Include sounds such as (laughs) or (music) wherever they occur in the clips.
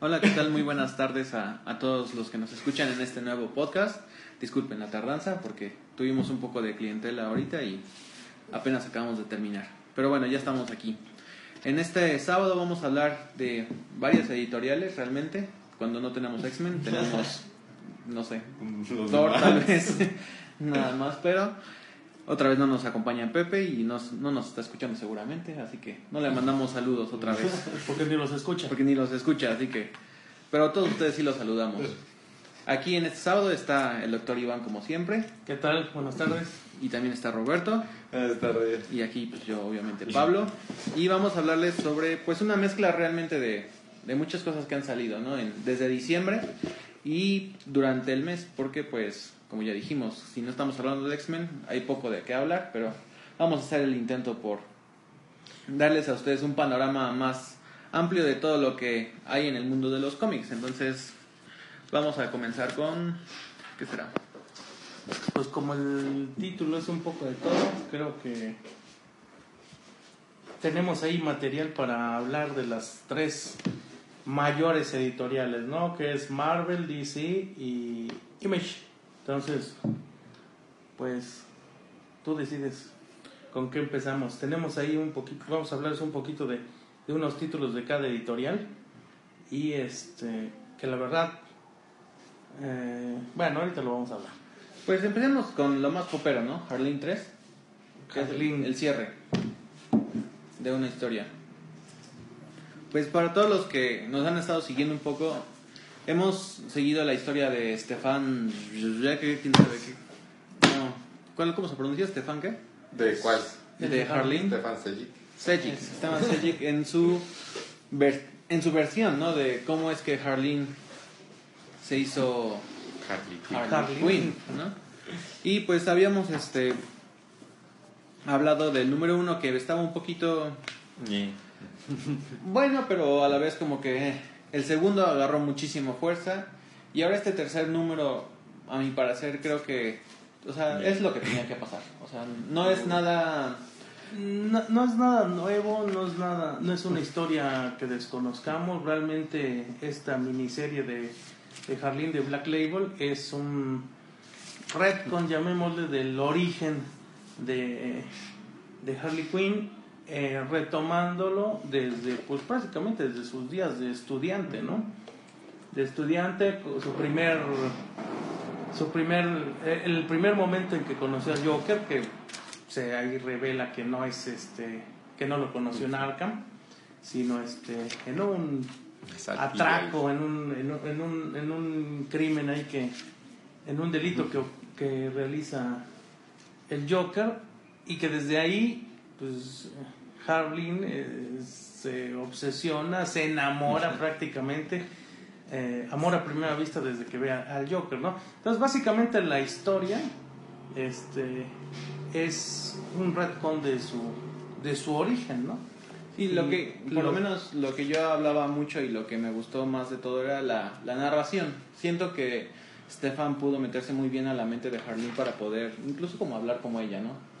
Hola, ¿qué tal? Muy buenas tardes a, a, todos los que nos escuchan en este nuevo podcast. Disculpen la tardanza porque tuvimos un poco de clientela ahorita y apenas acabamos de terminar. Pero bueno, ya estamos aquí. En este sábado vamos a hablar de varias editoriales realmente. Cuando no tenemos X-Men, tenemos, no sé, Thor tal vez, (laughs) nada más, pero otra vez no nos acompaña Pepe y no nos está escuchando seguramente, así que no le mandamos saludos otra vez. (laughs) Porque ni los escucha. Porque ni los escucha, así que... Pero a todos ustedes sí los saludamos. Aquí en este sábado está el doctor Iván como siempre. ¿Qué tal? Buenas tardes. Y también está Roberto. Buenas tardes. Y aquí pues yo obviamente Pablo. Y vamos a hablarles sobre pues una mezcla realmente de, de muchas cosas que han salido, ¿no? En, desde diciembre y durante el mes, porque pues como ya dijimos, si no estamos hablando de X-Men, hay poco de qué hablar, pero vamos a hacer el intento por darles a ustedes un panorama más amplio de todo lo que hay en el mundo de los cómics. Entonces, vamos a comenzar con... ¿Qué será? Pues como el título es un poco de todo, creo que tenemos ahí material para hablar de las tres mayores editoriales, ¿no? Que es Marvel, DC y Image. Entonces, pues tú decides con qué empezamos. Tenemos ahí un poquito, vamos a hablarles un poquito de, unos títulos de cada editorial y este, que la verdad, eh, bueno, ahorita lo vamos a hablar. Pues empecemos con lo más popero, ¿no? Harleen 3, que es el cierre de una historia. Pues para todos los que nos han estado siguiendo un poco, Hemos seguido la historia de Stefan. ¿Quién sabe qué? No. ¿Cuál, ¿Cómo se pronuncia? ¿Stefan qué? ¿De cuál? De Harleen. Stefan Sejic. Sejic. Stefan Sejic en su, en su versión, ¿no? De cómo es que Harleen se hizo Harley Quinn, ¿no? Y pues habíamos este hablado del número uno que estaba un poquito. bueno, pero a la vez como que. El segundo agarró muchísima fuerza. Y ahora este tercer número, a mi parecer, creo que. O sea, es lo que tenía que pasar. O sea, no es nada. No, es nada nuevo, no es nada, no es una historia que desconozcamos. Realmente esta miniserie de, de Harleen de Black Label es un retcon, llamémosle, del origen de, de Harley Quinn eh, retomándolo desde, pues prácticamente desde sus días de estudiante, ¿no? De estudiante, su primer, su primer, eh, el primer momento en que conoció a Joker, que se ahí revela que no es este, que no lo conoció en Arkham, sino este, en un atraco, en un, en un, en un, crimen ahí que, en un delito que, que realiza el Joker y que desde ahí pues Harleen eh, se obsesiona, se enamora prácticamente, eh, amor a primera vista desde que ve al Joker, ¿no? Entonces básicamente la historia este, es un retcon de su, de su origen, ¿no? Y lo que, por lo, menos lo que yo hablaba mucho y lo que me gustó más de todo era la, la narración. Siento que Stefan pudo meterse muy bien a la mente de Harleen para poder, incluso como hablar como ella, ¿no?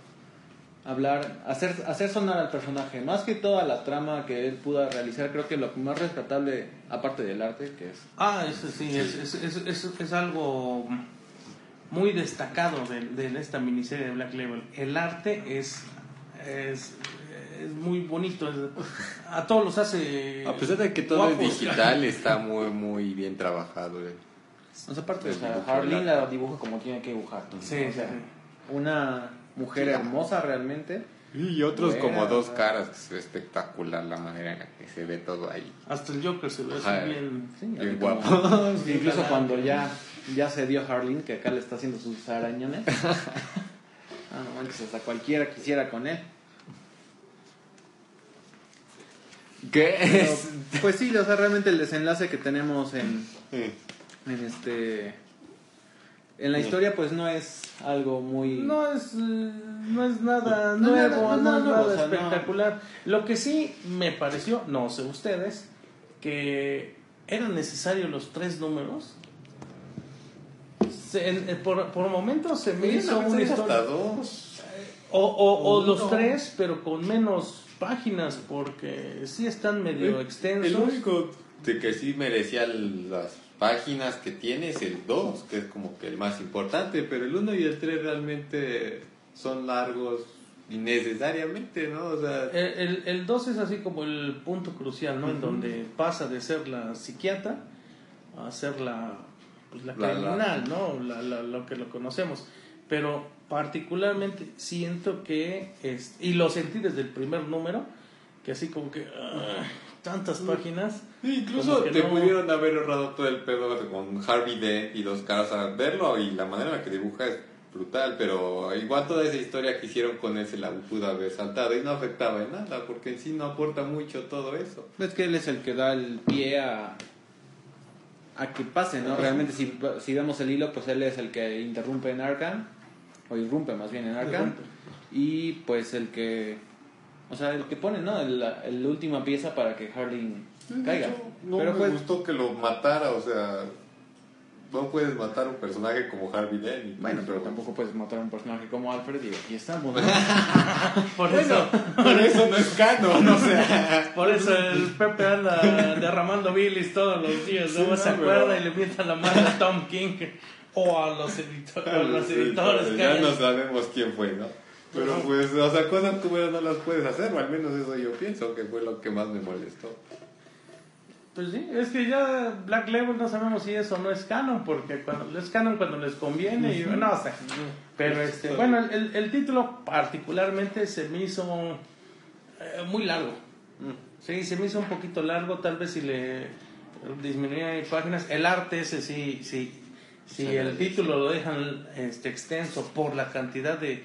Hablar, hacer, hacer sonar al personaje. Más que toda la trama que él pudo realizar, creo que lo más rescatable, aparte del arte, que es... Ah, eso sí, Es, es, es, es, algo muy destacado de, de, esta miniserie de Black Label. El arte es, es, muy bonito, a todos los hace... A pesar de que todo es digital, (laughs) está muy, muy bien trabajado. Eh. aparte, o sea, Harleen la dibuja como tiene que dibujar. Sí, sí. Una mujer hermosa realmente. Y otros como dos caras, es espectacular la manera en la que se ve todo ahí. Hasta el Joker se ve así bien, bien guapo. (laughs) incluso cuando ya, ya se dio Harleen, que acá le está haciendo sus arañones. (laughs) ah, no manches, hasta cualquiera quisiera con él. ¿Qué? Pero, pues sí, o sea, realmente el desenlace que tenemos en, Sí. en este en la historia pues no es algo muy No es, eh, no es nada No nuevo, nada- no, no es nada o sea, no. espectacular. Lo que sí me pareció, no sé ustedes, que eran necesarios los tres números. Se- en- en- por, por momentos se me hizo una hasta historia. dos. O, o- los tres, pero con menos páginas, porque sí están medio extensos. El único de que sí merecía las páginas que tiene es el 2, que es como que el más importante, pero el 1 y el 3 realmente son largos innecesariamente, ¿no? O sea, El, el, el 2 es así como el punto crucial, ¿no? En donde pasa de ser la psiquiatra a ser la, pues, la La- la- criminal, ¿no? La- la- lo que lo conocemos. Pero particularmente siento que, es, y lo sentí desde el primer número, que así como que ah, tantas páginas. Sí, incluso te no- pudieron haber ahorrado todo el pedo con Harvey Dent y los caras a verlo y la manera en la que dibuja es brutal, pero igual toda esa historia que hicieron con él se la pudo haber saltado y no afectaba en nada, porque en sí no aporta mucho todo eso. es que él es el que da el pie a a que pase, ¿no? Realmente si, si vemos el hilo, pues él es el que interrumpe en Arkham o irrumpe más bien en Arkham y pues el que o sea, el que pone, ¿no? El- La, el última pieza para que Harley caiga. No Pero me pues gustó que lo matara, o sea, no puedes matar a un personaje como Harvey Dent. bueno, pero tampoco puedes matar a un personaje como Alfred y aquí estamos, ¿no? (laughs) Por eso, Por eso no es canon, o sea. (laughs) por eso el Pepe anda derramando bilis todos los días, Sí, ¿no? no, se pero- acuerda y le mienta la mano a Tom King o a los, edito- a (laughs) los editores. que ya no sabemos quién fue, ¿no? Pero pues, o sea, cosas esas no las puedes hacer, o al menos eso yo pienso que fue lo que más me molestó. Pues sí, es que ya Black Label no sabemos si eso no es canon, porque cuando es canon cuando les conviene y no sé. Pero este, bueno, el, el- título particularmente se me hizo eh, muy largo. Sí, se me hizo un poquito largo, tal vez si le disminuía páginas. El arte ese sí, sí, si Se el título lo dejan este, extenso por la cantidad de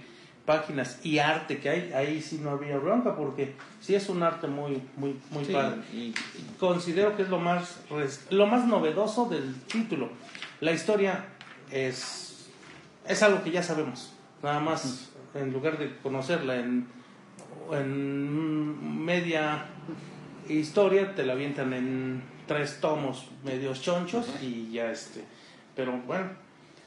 páginas y arte que hay, ahí sí no había bronca, porque sí es un arte muy, muy, muy Sí, padre y considero que es lo más lo más novedoso del título. La historia es es algo que ya sabemos. Nada más en lugar de conocerla en en media historia te la avientan en tres tomos medios chonchos y ya este. Pero bueno,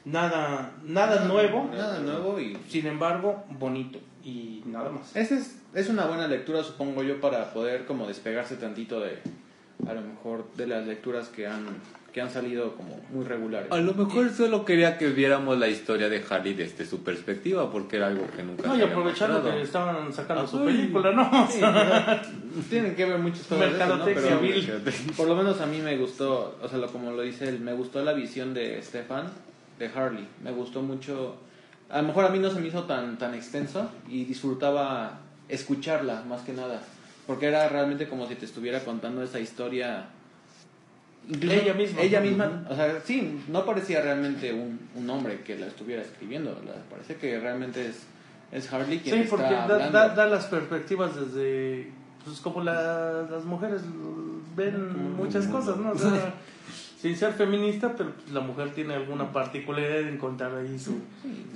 nada nada nuevo. Nada nuevo y Sin embargo, bonito y nada más. Esa es, es una buena lectura, supongo yo, para poder como despegarse tantito de, a lo mejor, de las lecturas que han, que han salido como muy regulares. A lo mejor solo quería que viéramos la historia de Harley desde su perspectiva, porque era algo que nunca No, y aprovechando que estaban sacando Ah, su película, ¿no? Sí, (laughs) ¿no? Tienen que ver muchas cosas. de eso, ¿no? Mercadotecnia Pero vil. por lo menos a mí me gustó, o sea, lo, como lo dice él, me gustó la visión de Stefan, de Harley. Me gustó mucho. A lo mejor a mí no se me hizo tan, tan extenso y disfrutaba escucharla más que nada. Porque era realmente como si te estuviera contando esa historia. Incluso Ella misma. Ella misma, o sea, sí, no parecía realmente un, un hombre que la estuviera escribiendo. la- parece que realmente es, es Harley quien Sí, porque está da, hablando. da- da las perspectivas desde. Pues como la- las mujeres ven muchas cosas, ¿no? O (laughs) sea, sin ser feminista, pero pues, la mujer tiene alguna particularidad en contar ahí su,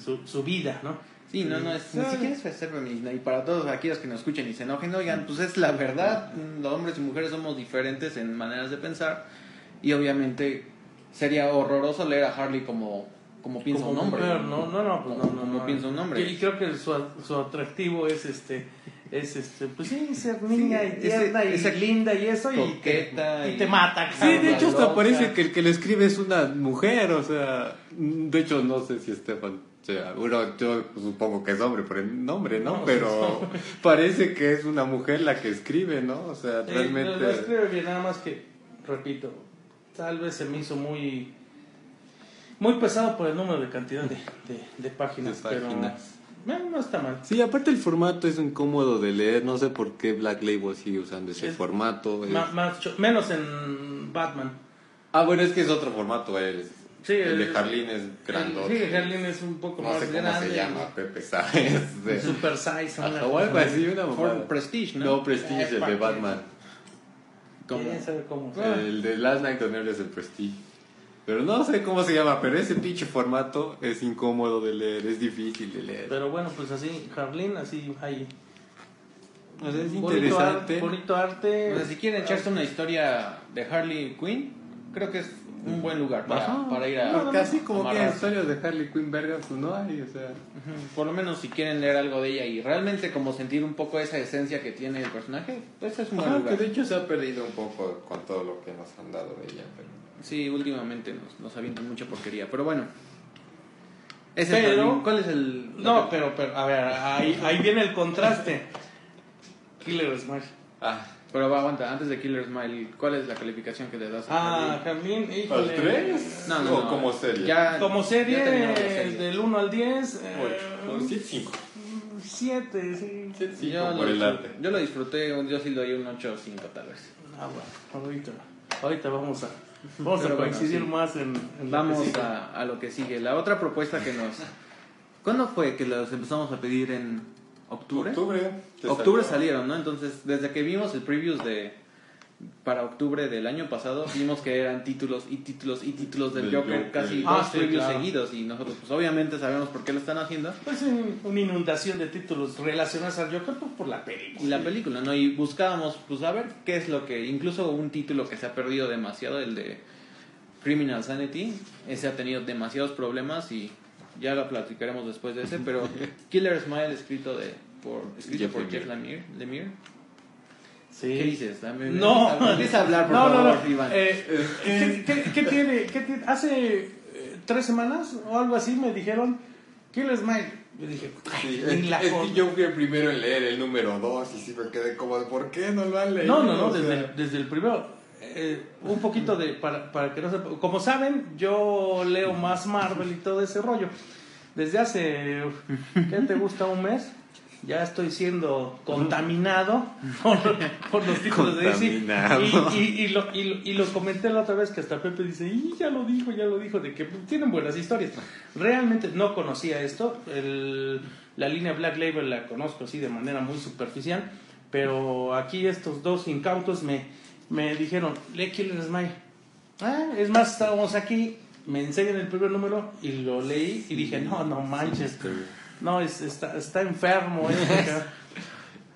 su, su vida, ¿no? Sí, no, no es, ni siquiera es ser feminista. Y para todos aquellos que nos escuchen y se enojen, oigan, pues es la verdad. Los hombres y mujeres somos diferentes en maneras de pensar. Y obviamente sería horroroso leer a Harley como, como piensa Como un hombre. mujer, no, no, no, pues, Como- no, no, como no. piensa un hombre. Y creo que su, su atractivo es este. Es este, pues sí, ser niña y ese- tierna y esa linda y eso, y te, coqueta y y- te mata. Sí, de hecho hasta loca. parece que el que le escribe es una mujer, o sea, de hecho no sé si Estefan sea, bueno, yo supongo que es hombre por el nombre, ¿no? No, Pero (laughs) parece que es una mujer la que escribe, ¿no? O sea, Sí, realmente... lo escribe bien, nada más que, repito, tal vez se me hizo muy muy pesado por el número de cantidad de, de, de páginas, De páginas. pero eh, no está mal. Sí, aparte el formato es incómodo de leer, no sé por qué Black Label sigue usando ese Es- formato. es- más cho- menos en Batman. Ah, bueno, es que es otro formato, el, Sí, el de el- Harleen es grandote. Sí, Harleen es un poco No más sé cómo grande. se llama, Pepe. De- Super size. Ajá, o algo así, una mamada. Prestige, ¿no? No, Prestige, Eh, el ¿pa' de? Batman. ¿Cómo? ¿Quién sabe cómo? El de Last Night on Earth es el Prestige. Pero no sé cómo se llama, pero ese pinche formato es incómodo de leer, es difícil de leer. Pero bueno, pues así, Harleen, así hay O sea, es bonito interesante. arte. Bonito arte. O sea, si quieren echarse una historia de Harley Quinn, creo que es un buen lugar para, Ajá. para ir a. Porque así como que amarrarse. historias de Harley Quinn vergas, pues no hay, o sea. Por lo menos si quieren leer algo de ella y realmente como sentir un poco esa esencia que tiene el personaje, pues es un buen Ajá, lugar. que de hecho se ha perdido un poco con todo lo que nos han dado de ella. Pero... Sí, últimamente nos, nos avientan mucha porquería, pero bueno. Ese Pero- es. ¿Cuál es el...? No, pero, pero, a ver, ahí, ahí viene el contraste. Killer Smash. Ah, Pero va, aguanta, antes de Killer Smile, ¿cuál es la calificación que le das a Ah, ¿Al híjole. 3? No, no, ¿O no. como serie? Ya- Como serie, ya terminamos la serie. del 1 al 10. Ocho. Sí, cinco. 7, sí. Sí, sí, yo, por lo, el arte. yo lo disfruté, yo sí le doy un 8 o 5 tal vez. Ah, bueno, ahorita, ahorita vamos a, vamos a bueno, coincidir sí. más en, en lo Vamos que sigue. a, a lo que sigue. La otra propuesta que nos... ¿Cuándo fue que los empezamos a pedir en octubre? Octubre. te Octubre salió. salieron, ¿no? Entonces, desde que vimos el previews de para octubre del año pasado, vimos que eran títulos y títulos y títulos del Del Joker, Joker. casi Ah, dos sí, claro. seguidos y nosotros pues obviamente sabemos por qué lo están haciendo. Pues un- una inundación de títulos relacionados al Joker pues, por la película. Y la película, ¿no? Y buscábamos, pues, a ver qué es lo que... Incluso un título que se ha perdido demasiado, el de Criminal Sanity. Ese ha tenido demasiados problemas y ya lo platicaremos después de ese. Pero (laughs) Killer Smile, escrito, de, por, escrito Jeff por Lemire. Jeff Lemire. Lemire. Sí. ¿Qué dices? Dame- No, Empieza a hablar, por no, no, favor, no. Iván. Eh, ¿qué, qué- qué tiene, qué tiene? Hace eh, tres semanas o algo así me dijeron Kill Smile. Yo dije, Sí, "Ay, es, ni la es con-". que yo fui el primero en leer el número 2 y sí me quedé como, ¿por qué no lo han leído? No, no, no, O sea, desde, el- desde primero. Eh, un poquito de, para, para que no sepa, como saben, yo leo más Marvel y todo ese rollo. Desde hace, ¿qué te gusta? Un mes, ya estoy siendo contaminado por, por los títulos de DC. Contaminado. Y, y, y lo, y, lo, y lo comenté la otra vez que hasta Pepe dice, y ya lo dijo, ya lo dijo, de que tienen buenas historias. Realmente no conocía esto. El- la línea Black Label la conozco así de manera muy superficial. Pero aquí estos dos incautos me, me dijeron, lee Killer Smile. Ah, es más, estábamos aquí, me enseñan el primer número y lo leí y dije, no, no manches. No, es- está, está enfermo. este (laughs) cabrón".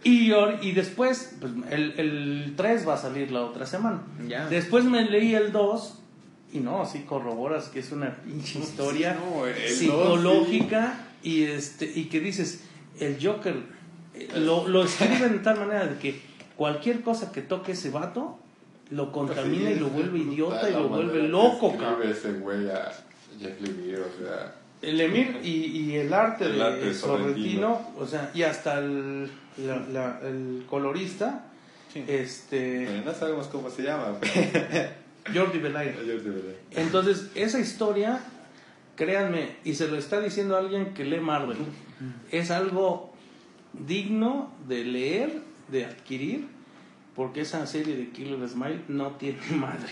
y, y después, pues, el, el 3 va a salir la otra semana. Ya. Después me leí el 2 y no, sí corroboras que es una pinche historia no, el dos, psicológica y este y que dices, el Joker eh, lo, lo (laughs) escribe de tal manera de que cualquier cosa que toque ese vato lo contamina y lo vuelve idiota y lo vuelve loco, cabrón. Ese güey a Jeff Lemire, o sea... El Emir y, y el arte El de arte Sorrentino, o sea, y hasta el, la- la- el colorista, Sí. este, Bueno, no sabemos cómo se llama, pero... (laughs) Jordi Belair. Entonces, esa historia, créanme, y se lo está diciendo alguien que lee Marvel, es algo digno de leer, de adquirir, porque esa serie de Killer Smile no tiene (laughs) madre.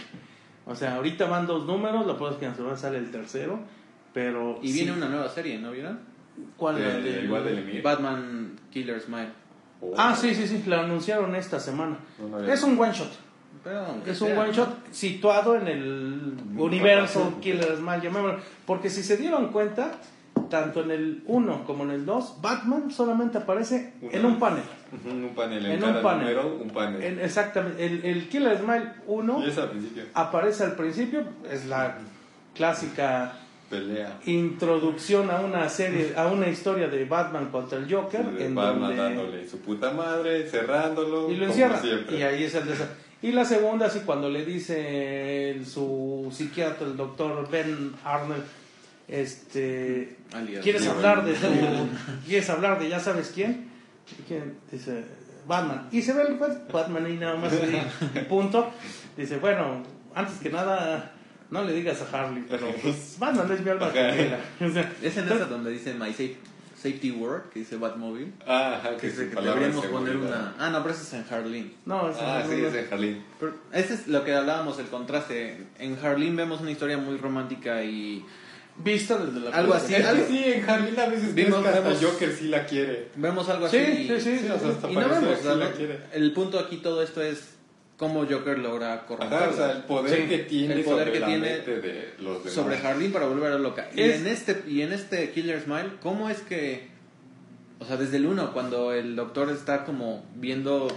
O sea, ahorita van dos números, la prueba es que se sale el tercero, pero... Y viene sí. una nueva serie, ¿no vieron? ¿Cuál? De- del- igual de Lemire. Batman Killer Smile. Oh. Ah, sí, sí, sí, la anunciaron esta semana. No, Es un one shot. Es un sea, one ¿no? shot situado en el universo Killer Smile, llamémoslo. Porque si se dieron cuenta, tanto en el 1 como en el 2, Batman solamente aparece Una en un panel. Un panel en, En cada un panel. número, un panel. En- exactamente. El, el Killer Smile 1 Y es al principio. aparece al principio, es la clásica Pelea. introducción a una serie, a una historia de Batman contra el Joker. De en Batman donde- dándole su puta madre, cerrándolo. y lo encierra. Y ahí es el desa- Y la segunda, así cuando le dice el- su psiquiatra, el doctor Ben Arnold, este, Alias. ¿quieres hablar de (laughs) tu, quieres hablar de ya sabes quién? Dice Batman. Y se ve el Batman y nada más y (laughs) punto. Dice, bueno, antes que nada, no le digas a Harley, pero pues, Batman es mi alma gemela. O sea, Es en esa donde dice My safe, Safety Word, que dice Batmobile. Ah, ajá, Que que deberíamos de poner una. Ah, no, pero ese es en Harleen. no, es- Ah, sí, es en Jalín. Pero ese es lo que hablábamos, el contraste. En Harleen vemos una historia muy romántica y vista desde la Algo así, algo- sí, en Jalín a veces vemos que hasta vemos- Joker sí la quiere. vemos algo Sí, así. y- sí, sí, Sí, o sea, hasta Y no vemos, que sí la quiere. el punto aquí todo esto es cómo Joker logra corromper Ajá, o sea, el poder Sí, que tiene el poder sobre que la tiene mente de los demás. sobre Harleen para volver a loca. Y Es- en este y en este Killer Smile, ¿cómo es que o sea, desde el uno cuando el doctor está como viendo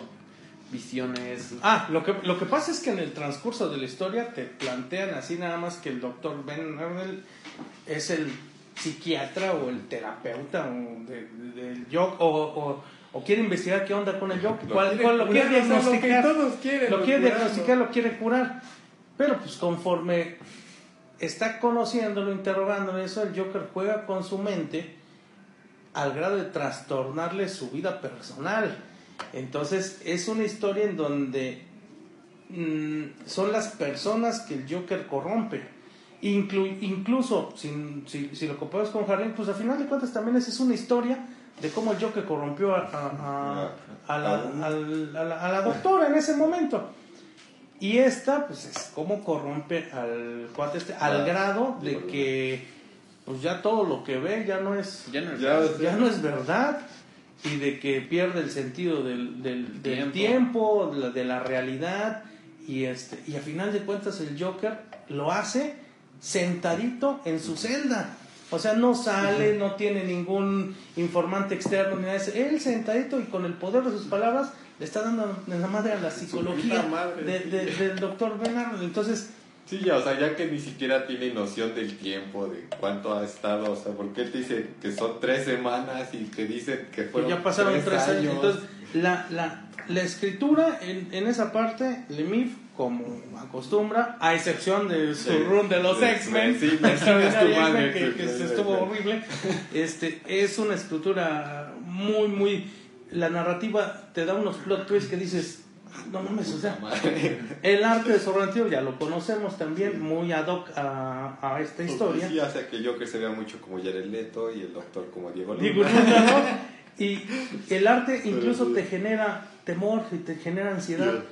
visiones Ah, lo que, lo que pasa es que en el transcurso de la historia te plantean así nada más que el doctor Ben Arnold es el psiquiatra o el terapeuta o de- de- del Joker o, o, o quiere investigar qué onda con el Joker. Lo ¿Cuál- quiere cuál- lo quiere lo que diagnosticar. todos quieren, lo quiere diagnosticar, lo quiere curar. Pero pues conforme está conociéndolo, interrogándolo, eso, el Joker juega con su mente al grado de trastornarle su vida personal. Entonces es una historia en donde mm, son las personas que el Joker corrompe. Inclu- incluso si lo comparas con Harley, pues al final de cuentas también esa es una historia de cómo el Joker corrompió a, a- a- a la, al- a la- a la doctora en ese momento. Y esta, pues es cómo corrompe al cuate este, al grado de que pues ya todo lo que ve ya no es ya no es Ya, no es verdad. y de que pierde el sentido del, del- del Tiempo. tiempo, de la, de la realidad. Y este y a final de cuentas el Joker lo hace sentadito en su celda. O sea, no sale, no tiene ningún informante externo ni nada. Él sentadito y con el poder de sus palabras le está dando la madre a la psicología de- del doctor Bernard. Entonces, Sí, ya, o sea, ya que ni siquiera tiene noción del tiempo, de cuánto ha estado, o sea, porque él te dice que son tres semanas y te dicen que que fueron ya pasaron tres, años. Entonces, la, la, la escritura en, en esa parte, Lemif, como acostumbra, a excepción de su Sí, run de los X-Men, sí, (laughs) que, que estuvo horrible, este, es una escritura muy, muy... La narrativa te da unos plot twists que dices, "Ah, no mames, o sea, (laughs) el arte de Sorrentino ya lo conocemos también, muy ad hoc a, a esta historia. Sí, hace que Joker se vea mucho como Jared Leto y el doctor como Diego Luna. Digo, Luna, ¿no? Y (laughs) el arte incluso te genera temor y te genera ansiedad.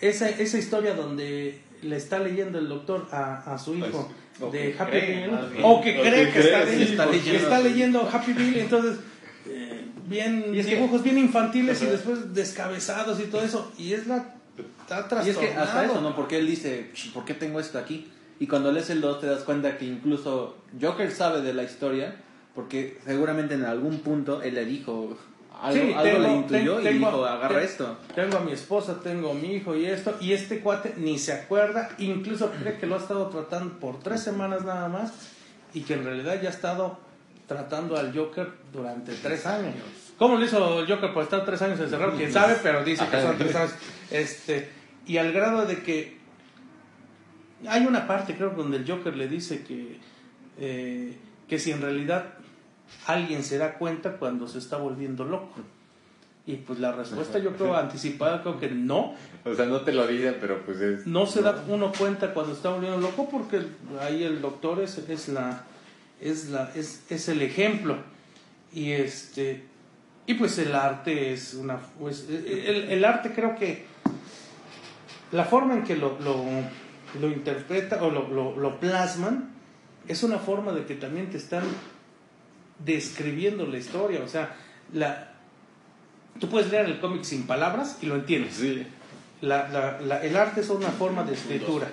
Esa, esa historia donde le está leyendo el doctor a, a su hijo O de Happy bien. o que cree que que está, cree, leyendo, está que leyendo está así. leyendo Happy Meal, entonces eh, bien Y es que- dibujos bien infantiles y después descabezados y todo eso y es la está Y es que hasta trastornado. eso, ¿no? Porque él dice, "Ch, ¿por qué tengo esto aquí? Y cuando lees el 2 te das cuenta que incluso Joker sabe de la historia, porque seguramente en algún punto él le dijo, algo, Sí, algo tengo- le intuyó ten- y tengo- dijo, agarra ten- esto. Tengo a mi esposa, tengo a mi hijo y esto, y este cuate ni se acuerda, incluso cree que lo ha estado tratando por tres semanas nada más, y que en realidad ya ha estado tratando al Joker durante tres años. ¿Cómo lo hizo el Joker por estar tres años encerrado? Quién sabe, pero dice que son tres años. Este, y al grado de que hay una parte, creo, donde el Joker le dice que, eh, que si en realidad alguien se da cuenta cuando se está volviendo loco. Y pues la respuesta yo creo anticipada, creo que no. O sea, no te lo dicen, pero pues es... No se da uno cuenta cuando está volviendo loco porque ahí el doctor es, es la es la es, es el ejemplo. Y este y pues el arte es una pues, el, el arte creo que la forma en que lo, lo, lo interpreta o lo, lo, lo plasman es una forma de que también te están describiendo la historia. O sea, la, tú puedes leer el cómic sin palabras y lo entiendes. Sí. La- la- la- el arte es una forma de escritura.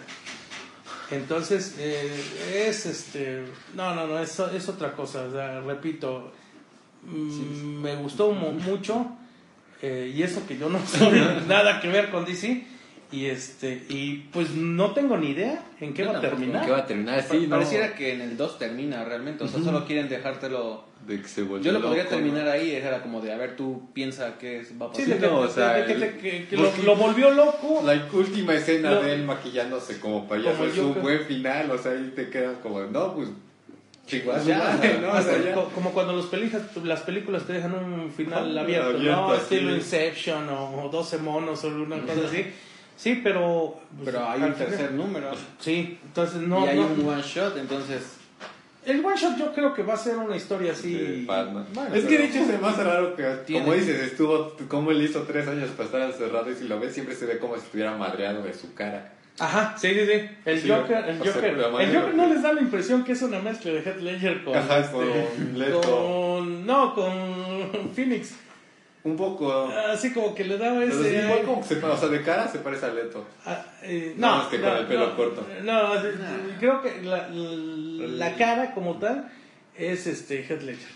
Entonces, eh, es este. No, no, no, es, es otra cosa. o sea, repito, mm, me gustó mu- mucho. eh, y eso que yo no (laughs) soy nada que ver con DC. Y este y pues no tengo ni idea en qué va a terminar. ¿Qué va a terminar? Sí, no. Pareciera que en el 2 termina realmente, o sea, solo quieren dejártelo... De que se volvió Yo lo podría loco, terminar ¿no? ahí, era como de, a ver, tú piensa qué va a pasar. Sí, de que, no, o de- sea, de que que- que lo, volvió loco. La última escena Lo- de él maquillándose como payaso es un buen final, o sea, ahí te quedas como, no, pues, chingada, Ya, ¿no? O Hasta sea, ya. co- como cuando los pelijas- las películas te dejan un final abierto, abierto, ¿no? así. Estilo Inception o, o 12 monos o una cosa así. (laughs) Sí, pero... pues, Pero hay un tercer número. Sí, entonces no... y hay no- un one shot, entonces... El one shot yo creo que va a ser una historia así... Batman. Bueno, es que de hecho se me hace raro que, Tiene- como dices, estuvo, como él hizo tres años para estar encerrado y si lo ves siempre se ve como si estuviera madreado de su cara. Ajá, sí, sí, sí. El Sí, Joker, el Joker, el Joker no les da la impresión que es una mezcla de Heath Ledger con... Ajá, este, con con- No, con Phoenix. Un poco. Así como que le daba Pero ese. igual como que se, o sea, de cara se parece a Leto. Ah, eh, no, más que con el pelo no, corto. No, creo que la, la cara como tal es este Heath Ledger.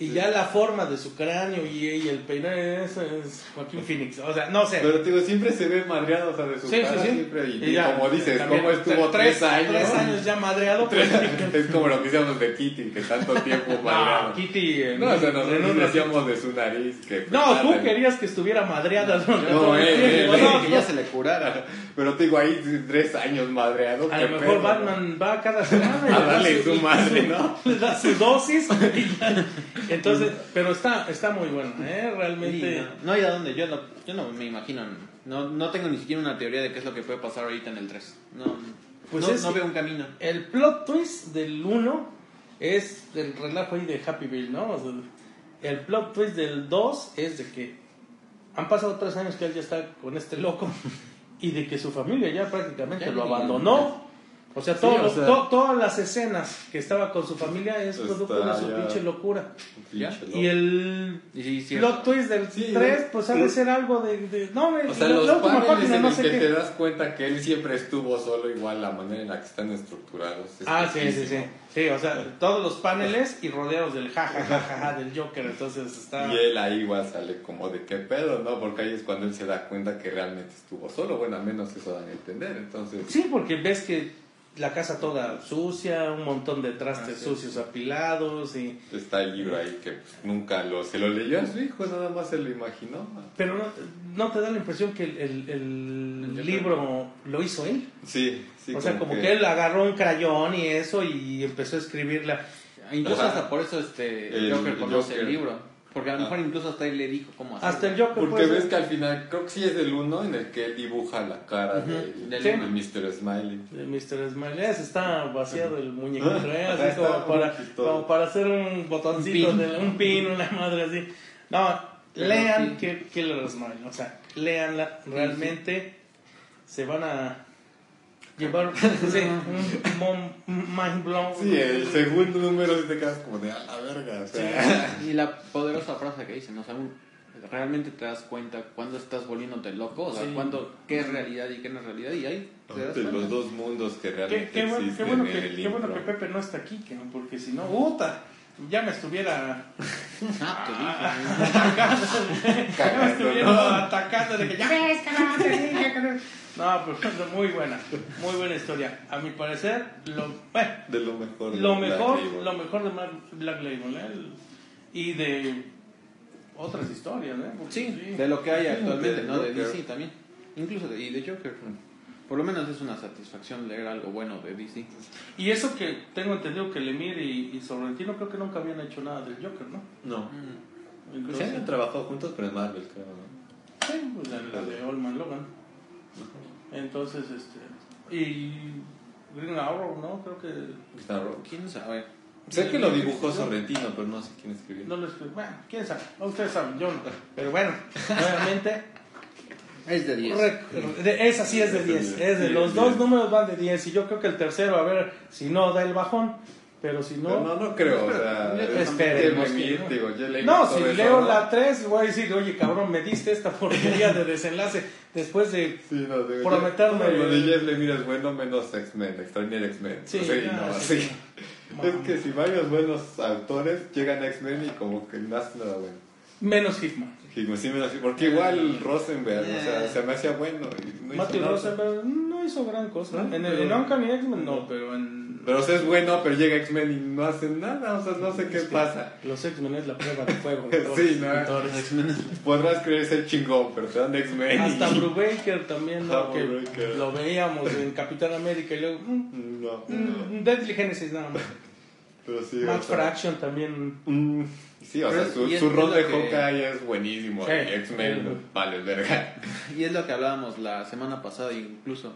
Y ya la forma de su cráneo y, y el peinado eso es Joaquín Phoenix. O sea, no sé. Pero digo, siempre se ve madreado, o sea, de su Sí, sí, cara sí. siempre. Y, Y ya, como dices, también, ¿cómo estuvo tres, años? Tres años ya madreado. (laughs) pues, es como lo que decíamos de Kitty, que tanto tiempo madreado. no, Kitty. en- No, o sea, nosotros decíamos de su nariz que... No, tú Dale. querías que estuviera madreada. durante No, todo el eh, tiempo. eh, No, que ya se le curara. Pero te digo, ahí tres años madreado. A lo mejor pedo, Batman va cada semana A le da darle su madre, (laughs) ¿no? Le da su dosis. y ya. Entonces, pero está, está muy bueno, ¿eh? Realmente. Sí, no, no hay a dónde, yo no, yo no me imagino, no, no tengo ni siquiera una teoría de qué es lo que puede pasar ahorita en el 3. No, Pues no, es no que- veo un camino. El plot twist del 1 es el relajo ahí de Happy Bill, ¿no? O sea, el plot twist del 2 es de que han pasado tres años que él ya está con este loco (laughs) y de que su familia ya prácticamente Ya lo abandonó. O sea, Sí, todo o lo- sea- to- todas las escenas que estaba con su familia es producto de su ya- pinche locura. Y el Y sí, sí, plot twist del Sí, 3, ¿no? pues ha de ser algo de. de- no, O sea, la, los la última paneles página en no sé que qué. te das cuenta que él siempre estuvo solo, igual la manera en la que están estructurados. es Ah, sí, sí, sí. Sí, o sea, todos los paneles y rodeados del ja, ja, ja, ja, ja, del Joker. Entonces está. Y él ahí igual sale como de qué pedo, ¿no? Porque ahí es cuando él se da cuenta que realmente estuvo solo. Bueno, al menos eso dan a entender. Entonces, Sí, porque ves que la casa toda sucia, un montón de trastes sucios apilados y. está el libro ahí que pues, nunca lo, se lo leyó a su hijo, nada más se lo imaginó. Pero no, no te da la impresión que el, el- el libro lo hizo él. Sí, sí. o sea, como que... él agarró un crayón y eso y empezó a escribirla. Incluso Ajá. hasta por eso este El Joker conoce Joker. el libro. Porque a lo Ah. mejor incluso hasta él le dijo cómo hacerlo. Hasta el Joker Porque ves ser- que al final, creo que sí es el uno en el que él dibuja la cara del Sí. del Mr. Smiley. de Mr. Smiley. Ese está vaciado el muñequito, ¿eh? Ajá, Así como para, como para hacer un botoncito, Un de pin. un pin, una madre así. No, Pero lean sí. que Killer Smile, o sea, leanla, realmente se van a llevar sí, un mon- mind blown. Sí, el segundo número sí te quedas como de a la verga. O sea, Y la poderosa frase que dicen, o sea, un- realmente te das cuenta cuando estás volviéndote loco, o sea, Sí. cuando qué es realidad y qué no es realidad, y ahí te das cuenta. los dos mundos que Qué, realmente qué bueno, qué existen bueno en que, el qué bueno que Pepe no está aquí, que, porque si no, puta, ya me estuviera Ah, te dije. me estuviera atacando de que ya ves, carajo, te dije que no". No, pero muy buena, muy buena historia. A mi parecer, lo, bueno, De lo mejor. de lo Black mejor, Label. lo mejor de Black Label, ¿eh? Y de otras historias, ¿eh? Porque Sí, de lo que hay actualmente, de ¿no? De Joker. DC también. Incluso de, y de Joker. Por lo menos es una satisfacción leer algo bueno de DC. Y eso que tengo entendido que Lemire y, y Sorrentino creo que nunca habían hecho nada del Joker, ¿no? No. Mm. Incluso, Sí, han trabajado juntos, pero en Marvel, creo, ¿no? sí, pues la, la de Old Man Logan. Entonces, este. Y Green Arrow, ¿no? Creo que. Está rojo. ¿Quién sabe? Sé que lo dibujó Sorrentino, pero no sé quién escribió. No lo escribí. Bueno, quién sabe. No, Ustedes saben, yo no. Pero bueno, (laughs) nuevamente. Es de 10. rec- de- esa sí es de 10. Es de los 10. dos números van de 10. Y yo creo que el tercero, a ver si no da el bajón. Pero si Pero no. no, no creo, o sea, esperemos que no. digo, yo leí No, si eso, leo ¿no? la 3, voy a decir, oye, cabrón, me diste esta porquería de desenlace después de. Sí, no, digo, Por yo- Lo de Jeff Lemire es bueno, menos X-Men, Extraordinary X-Men. Sí, O sea, y ya, no, sí, sí. (laughs) Es que si varios buenos autores llegan a X-Men y como que no nada bueno. Menos Hitman. Sí me hacía- porque igual Rosenberg, o sea, Yeah. se me hacía bueno. y no hizo Matthew. Rosenberg no hizo gran cosa. No, en el en Uncanny X-Men no, pero en. Pero o sea, es bueno, pero llega X-Men y no hace nada, o sea, no sé qué pasa. Los X-Men es la prueba de fuego. (laughs) Sí, no. Podrás creer ser chingón, pero te dan X-Men. y- Hasta Brubaker también, ¿no? Que Brubaker. lo veíamos en Capitán América y luego. mm, No, mm, no. Deadly Genesis nada más. Pero sí, Max o sea, Fraction también. mm, Sí, o sea, Pero- su, y es- su rol es de lo que- Hawkeye es buenísimo. Sí. y X-Men, vale, verga. Y es lo que hablábamos la semana pasada incluso,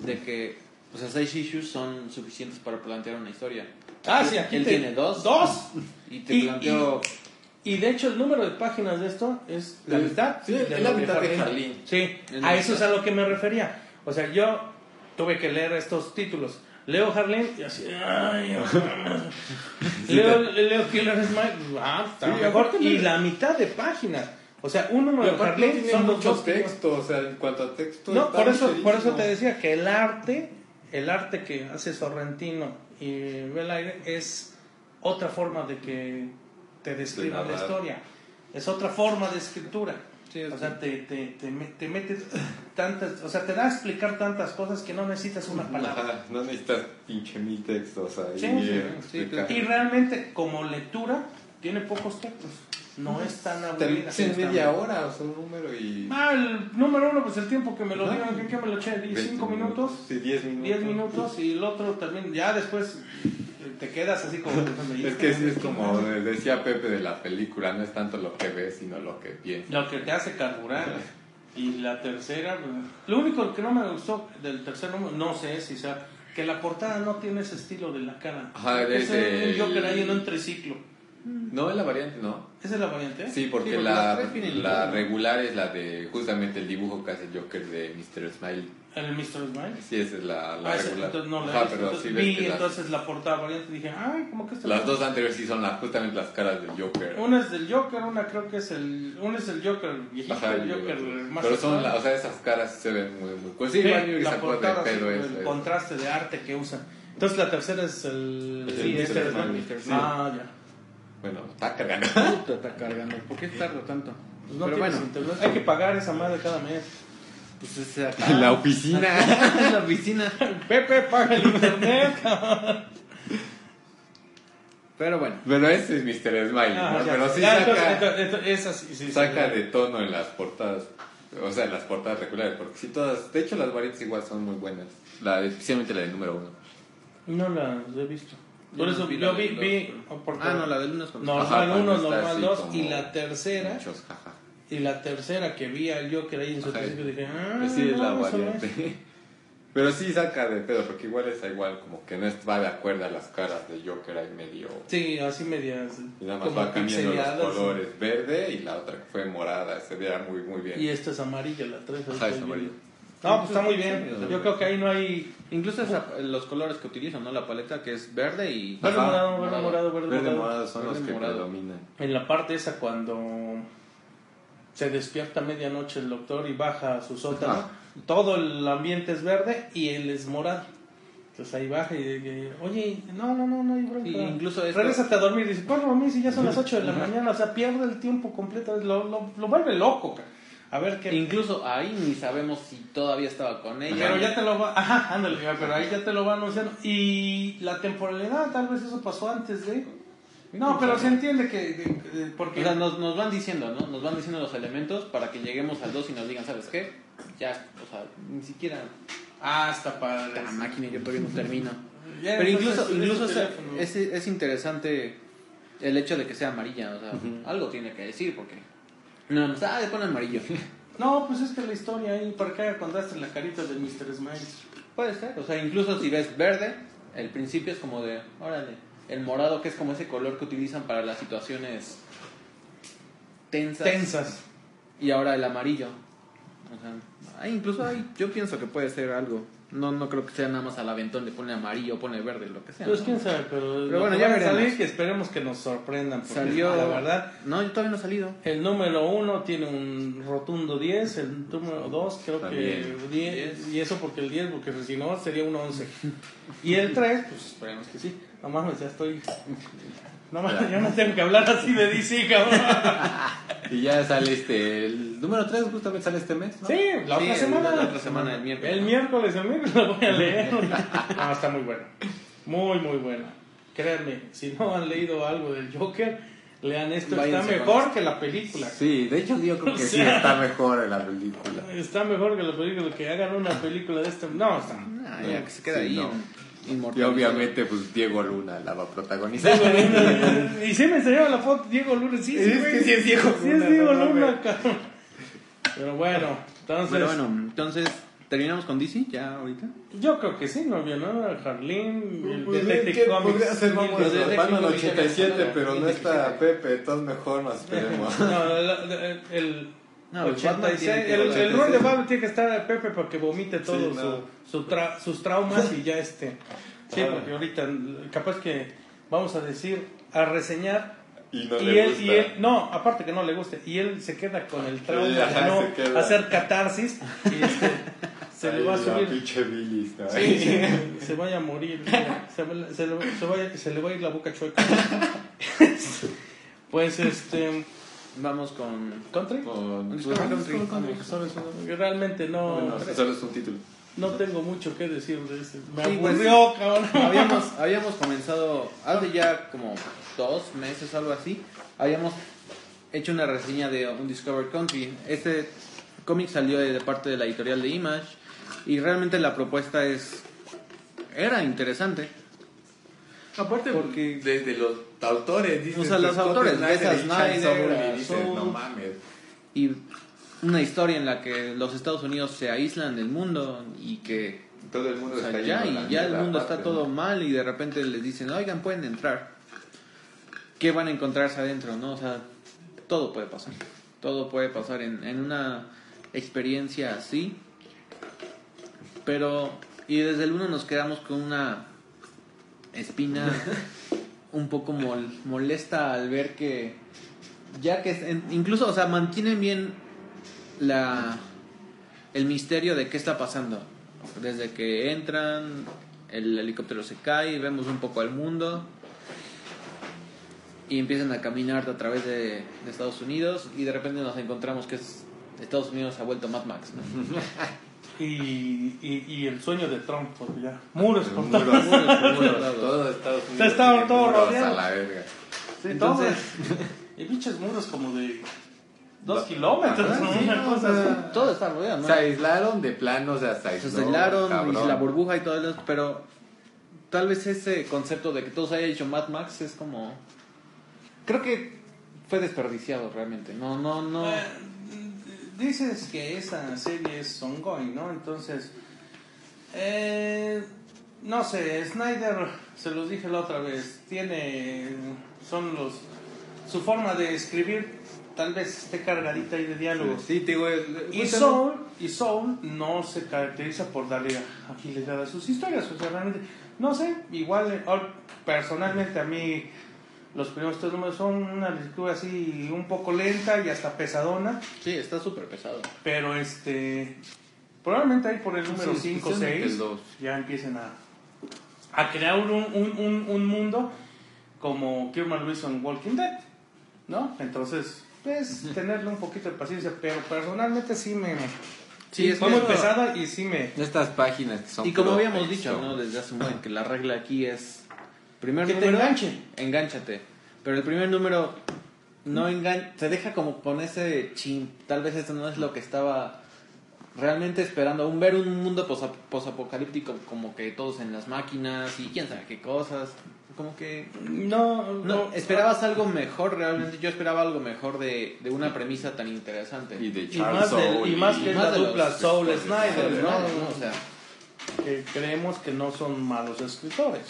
de que o sea, seis issues son suficientes para plantear una historia. Ah, sí, aquí Él te- tiene dos. ¡Dos! Y te Y- planteó... Y de hecho el número de páginas de esto es la Es- mitad. sí, es lo la mitad de Harleen. Sí, Es a eso es a lo que me refería. O sea, yo tuve que leer estos títulos. Leo Harleen y así, ay, Leo, leo Killer Smile, ah, está Sí, mejor. aparte Y la mitad de páginas. O sea, un número Y de aparte Harleen tiene son los mucho dos que- texto, o sea, en cuanto a texto. No, por eso, por eso te decía que el arte, el arte que hace Sorrentino y Belaire es otra forma de que te describa la narrar. historia. Es otra forma de escritura. Sí, o sea, te, te, te, te metes tantas, o sea, te da a explicar tantas cosas que no necesitas una palabra. Ajá, no necesitas pinche mil textos ahí. Sí, sí, eh, sí. Y realmente, como lectura, tiene pocos textos. No es tan aburrida. Está media hora, o sea, un número y. Ah, el número uno, pues el tiempo que me lo dieron, ¿qué, qué me lo eché? Veinte ¿5 minutos? Sí, 10 minutos. 10 minutos y el otro también, ya después te quedas así como... Es que sí, es como de- decía Pepe de la película, no es tanto lo que ves, sino lo que piensas. Lo que te hace carburar. Y la tercera, pues, lo único que no me gustó del tercer número, no sé si sea, que la portada no tiene ese estilo de la cara. Ajá, es ese- un Joker ahí en un triciclo. No, es la variante, ¿no? ¿Esa es la variante? Sí, porque, Sí, porque la, la regular es la de justamente el dibujo que hace Joker de Mr. Smile. ¿El Mr. Smile? Sí, esa es la, la Ah, regular. entonces no la Ajá, pero Entonces sí vi que entonces la portada variante dije, ay, como que está las dos anteriores sí son justamente las caras del Joker. Una es del Joker, una creo que es el. Una es el Joker viejito, Ajá, el Joker más pero son, o sea, esas caras se ven muy, muy... Pues sí, Sí, que la portada, de sí, pedo el eso, contraste de arte que usa. Entonces la tercera es el. Es sí, el este Mr. es el- Smile. Sí. Ah, ya. Bueno, está cargando. (laughs) Puta, está cargando. ¿Por qué tarda tanto? Pues no Pero bueno, internet. Hay que pagar esa madre cada mes. pues es acá. En (laughs) la oficina. en (laughs) la oficina. Pepe, paga el internet. Pero bueno. Pero ese es Mr. Smile, Ah, ¿no? ya. Pero sí Ya, saca, entonces, entonces, sí, sí, saca sí. de tono en las portadas. O sea, en las portadas regulares. Porque sí, todas. De hecho, las variantes igual son muy buenas. La, especialmente la del número uno. No las he visto. Por Yo eso no vi yo la vi. vi dos, Ah, no, la del 1 es con Normal Ajá, cuando 1, está normal así 2 como y la tercera. Muchos, jaja. Y la tercera que vi al Joker ahí en su Ajá. principio dije, ah, Sí, es la no, variante. es. (laughs) Pero sí saca de pedo, porque igual es igual como que no es- va de acuerdo a las caras de Joker ahí medio. Sí, así medias. Y nada más como va cambiando los colores. Verde y la otra que fue morada. Se veía muy, muy bien. Y esta es amarilla, la 3. Ajá, es amarilla. No, pues está muy bien. Yo creo que ahí no hay. Incluso esa- los colores que utilizan, ¿no? La paleta que es verde y... Verde, Ajá, morado, verde, morado. morado, verde, Verde morado. morado son Verde los que morado. predominan. En la parte esa cuando se despierta a medianoche el doctor y baja a su sótano, Ajá. todo el ambiente es verde y él es morado. Entonces ahí baja y dice, oye, no, no, no, no hay bronca. Sí, incluso esto- Regrésate a dormir. Dice, ¿cuál dormir si ya son las 8 de la mañana? O sea, pierde el tiempo completo. Lo, lo, lo vuelve loco. ca. A ver qué. Incluso ahí ni sabemos si todavía estaba con ella. Pero ya te lo va, ajá, ándale, pero ahí ya te lo va anunciando. Y la temporalidad, tal vez eso pasó antes de. No, pero se entiende que. de- de- porque. O sea, nos, nos van diciendo, ¿no? Nos van diciendo los elementos para que lleguemos al 2 y nos digan, ¿sabes qué? Ya, o sea, ni siquiera ah, está padre. la máquina y yo todavía no termino. Ya, Pero entonces, incluso, es incluso tu es, teléfono. es, es interesante el hecho de que sea amarilla, o sea, algo tiene que decir porque no nos ah, le ponen amarillo. (laughs) No, pues es que la historia ahí, para que contraste la carita del Mr. Smiles. Puede ser, o sea, incluso si ves verde, el principio es como de, órale, el morado que es como ese color que utilizan para las situaciones tensas. Tensas. Y ahora el amarillo. O sea, incluso ahí yo pienso que puede ser algo. No, no creo que sea nada más al aventón de pone amarillo, pone verde, lo que sea. Pues ¿no? quién sabe, pero, bueno, ya veremos. salir, que esperemos que nos sorprendan. Porque Salió. la verdad, No, yo todavía no he salido. el número uno tiene un rotundo 10, el número 2 creo También. que 10, y eso porque el 10, porque si no sería un 11. (laughs) Y el 3, pues esperemos que sí. No mames, ya estoy... No mames, ya no tengo que hablar así de DC, cabrón. (laughs) Y ya sale este. El número 3 justamente sale este mes, ¿no? Sí, la Sí, otra el- semana. la otra semana, el miércoles. El miércoles, el miércoles lo voy a leer. No, está muy bueno. Muy, muy buena. Créanme, si no han leído algo del Joker, lean esto. Váyanse está mejor que la película. Sí, de hecho yo creo que O sí está mejor en la película. Está mejor que la película. Que hagan una película de este. No, está. Ah, ya que se queda Sí, ahí. no. Y obviamente, pues Diego Luna la va a protagonizar. (laughs) y sí me enseñaba la foto Diego Luna. Sí, sí, Es que sí es Diego Sí Luna, es Diego Luna, cabrón. Pero bueno, entonces. Pero bueno, entonces, ¿terminamos con DC ya ahorita? Yo creo que sí, no había nada. Harleen, el Pues, Detective ¿qué Comics. podría ser, vamos, van al Comics 87, eran- pero no está Pepe, entonces mejor nos (laughs) esperemos. No, el, No, el Batman 86, tiene que- el, el 86. rol de Batman tiene que estar Pepe para que vomite todo Sí, su, no. su tra- sus traumas y ya este. Sí, Ah. porque ahorita capaz que vamos a decir, a reseñar Y no y le él, gusta. y él, no, aparte que no le guste, y él se queda con el trauma de no se hacer catarsis y este, se le va a Ay, subir. pinche bilis, ¿no? Sí, sí, (laughs) se vaya a morir, se, se se vaya- se le va a ir la boca chueca. (laughs) Pues este, Vamos con. country. Con- Discover Ah, Country. country, Realmente no, Bueno, solo es un título. no tengo mucho que decir de ese. Me Sí, pues, aburrió, cabrón. (laughs) habíamos, habíamos comenzado hace ya como dos meses, algo así. Habíamos hecho una reseña de un Discovered Country. Este cómic salió de, de parte de la editorial de Image y realmente la propuesta es era interesante. Aparte, Porque- desde los autores, dices, O sea, los Scott autores, Snyder, a y dices, no mames. y una historia en la que los Estados Unidos se aíslan del mundo y que Todo el mundo o sea, está ya, y ya el mundo está todo ¿no? mal y de repente les dicen, oigan, pueden entrar. ¿Qué van a encontrarse adentro? ¿no? O sea, todo puede pasar. Todo puede pasar en, en una experiencia así. Pero, y desde el uno nos quedamos con una espina un poco mol- molesta al ver que, ya que, incluso, o sea, mantienen bien la, el misterio de qué está pasando. Desde que entran, el helicóptero se cae, vemos un poco al mundo y empiezan a caminar a través de, Estados Unidos y de repente nos encontramos que es- Estados Unidos ha vuelto Mad Max. (laughs) Y, y, y el sueño de Trump, porque ya, muros por Muros, muros, muros, todo Estados Unidos. Está tiene todo muros rodeado. A la verga. Sí, Entonces-. (laughs) Y pinches muros como de dos kilómetros, Ajá, ¿no? sí, una no, cosa o sea, así. todo está rodeado, ¿no? Se aislaron de plano, o sea, se Se aisló, aislaron, cabrón. y la burbuja y todo eso, pero tal vez ese concepto de que todos haya dicho Mad Max es como... Creo que fue desperdiciado realmente. No, no, no... Eh, dices que esa serie es ongoing, ¿no? Entonces, eh, no sé, Snyder, se los dije la otra vez, tiene, son los, su forma de escribir tal vez esté cargadita ahí de diálogos. Sí, te digo, el- Y Soul, y Soul no se caracteriza por darle agilidad a sus historias. O sea, realmente, no sé, igual, eh, personalmente a mí los primeros tres números son una lectura así un poco lenta y hasta pesadona. Sí, está súper pesado. Pero este, probablemente ahí por el número Sí, 5 o especialmente 6 el dos. ya empiecen a, a crear un, un, un, un mundo como Kierman Lewis en Walking Dead, ¿no? Entonces, pues, tenerle un poquito de paciencia, pero personalmente sí me... Sí, es muy pesada y sí me... Estas páginas que son. Y como habíamos dicho, ¿no? Desde hace un buen que la regla aquí es... Primer Que te número... enganche. Engánchate. Pero el primer número no engan te deja como con ese chin. Tal vez esto no es lo que estaba realmente esperando. Un ver un mundo posa- posapocalíptico como que todos en las máquinas y quién sabe qué cosas. Como que... No, No, esperabas algo mejor realmente. Yo esperaba algo mejor de, de una premisa tan interesante. Y de Y Charles más, del- Soule y más que es la de los dupla Soul Snyder, ¿no? ¿no? O sea, Que creemos que no son malos escritores.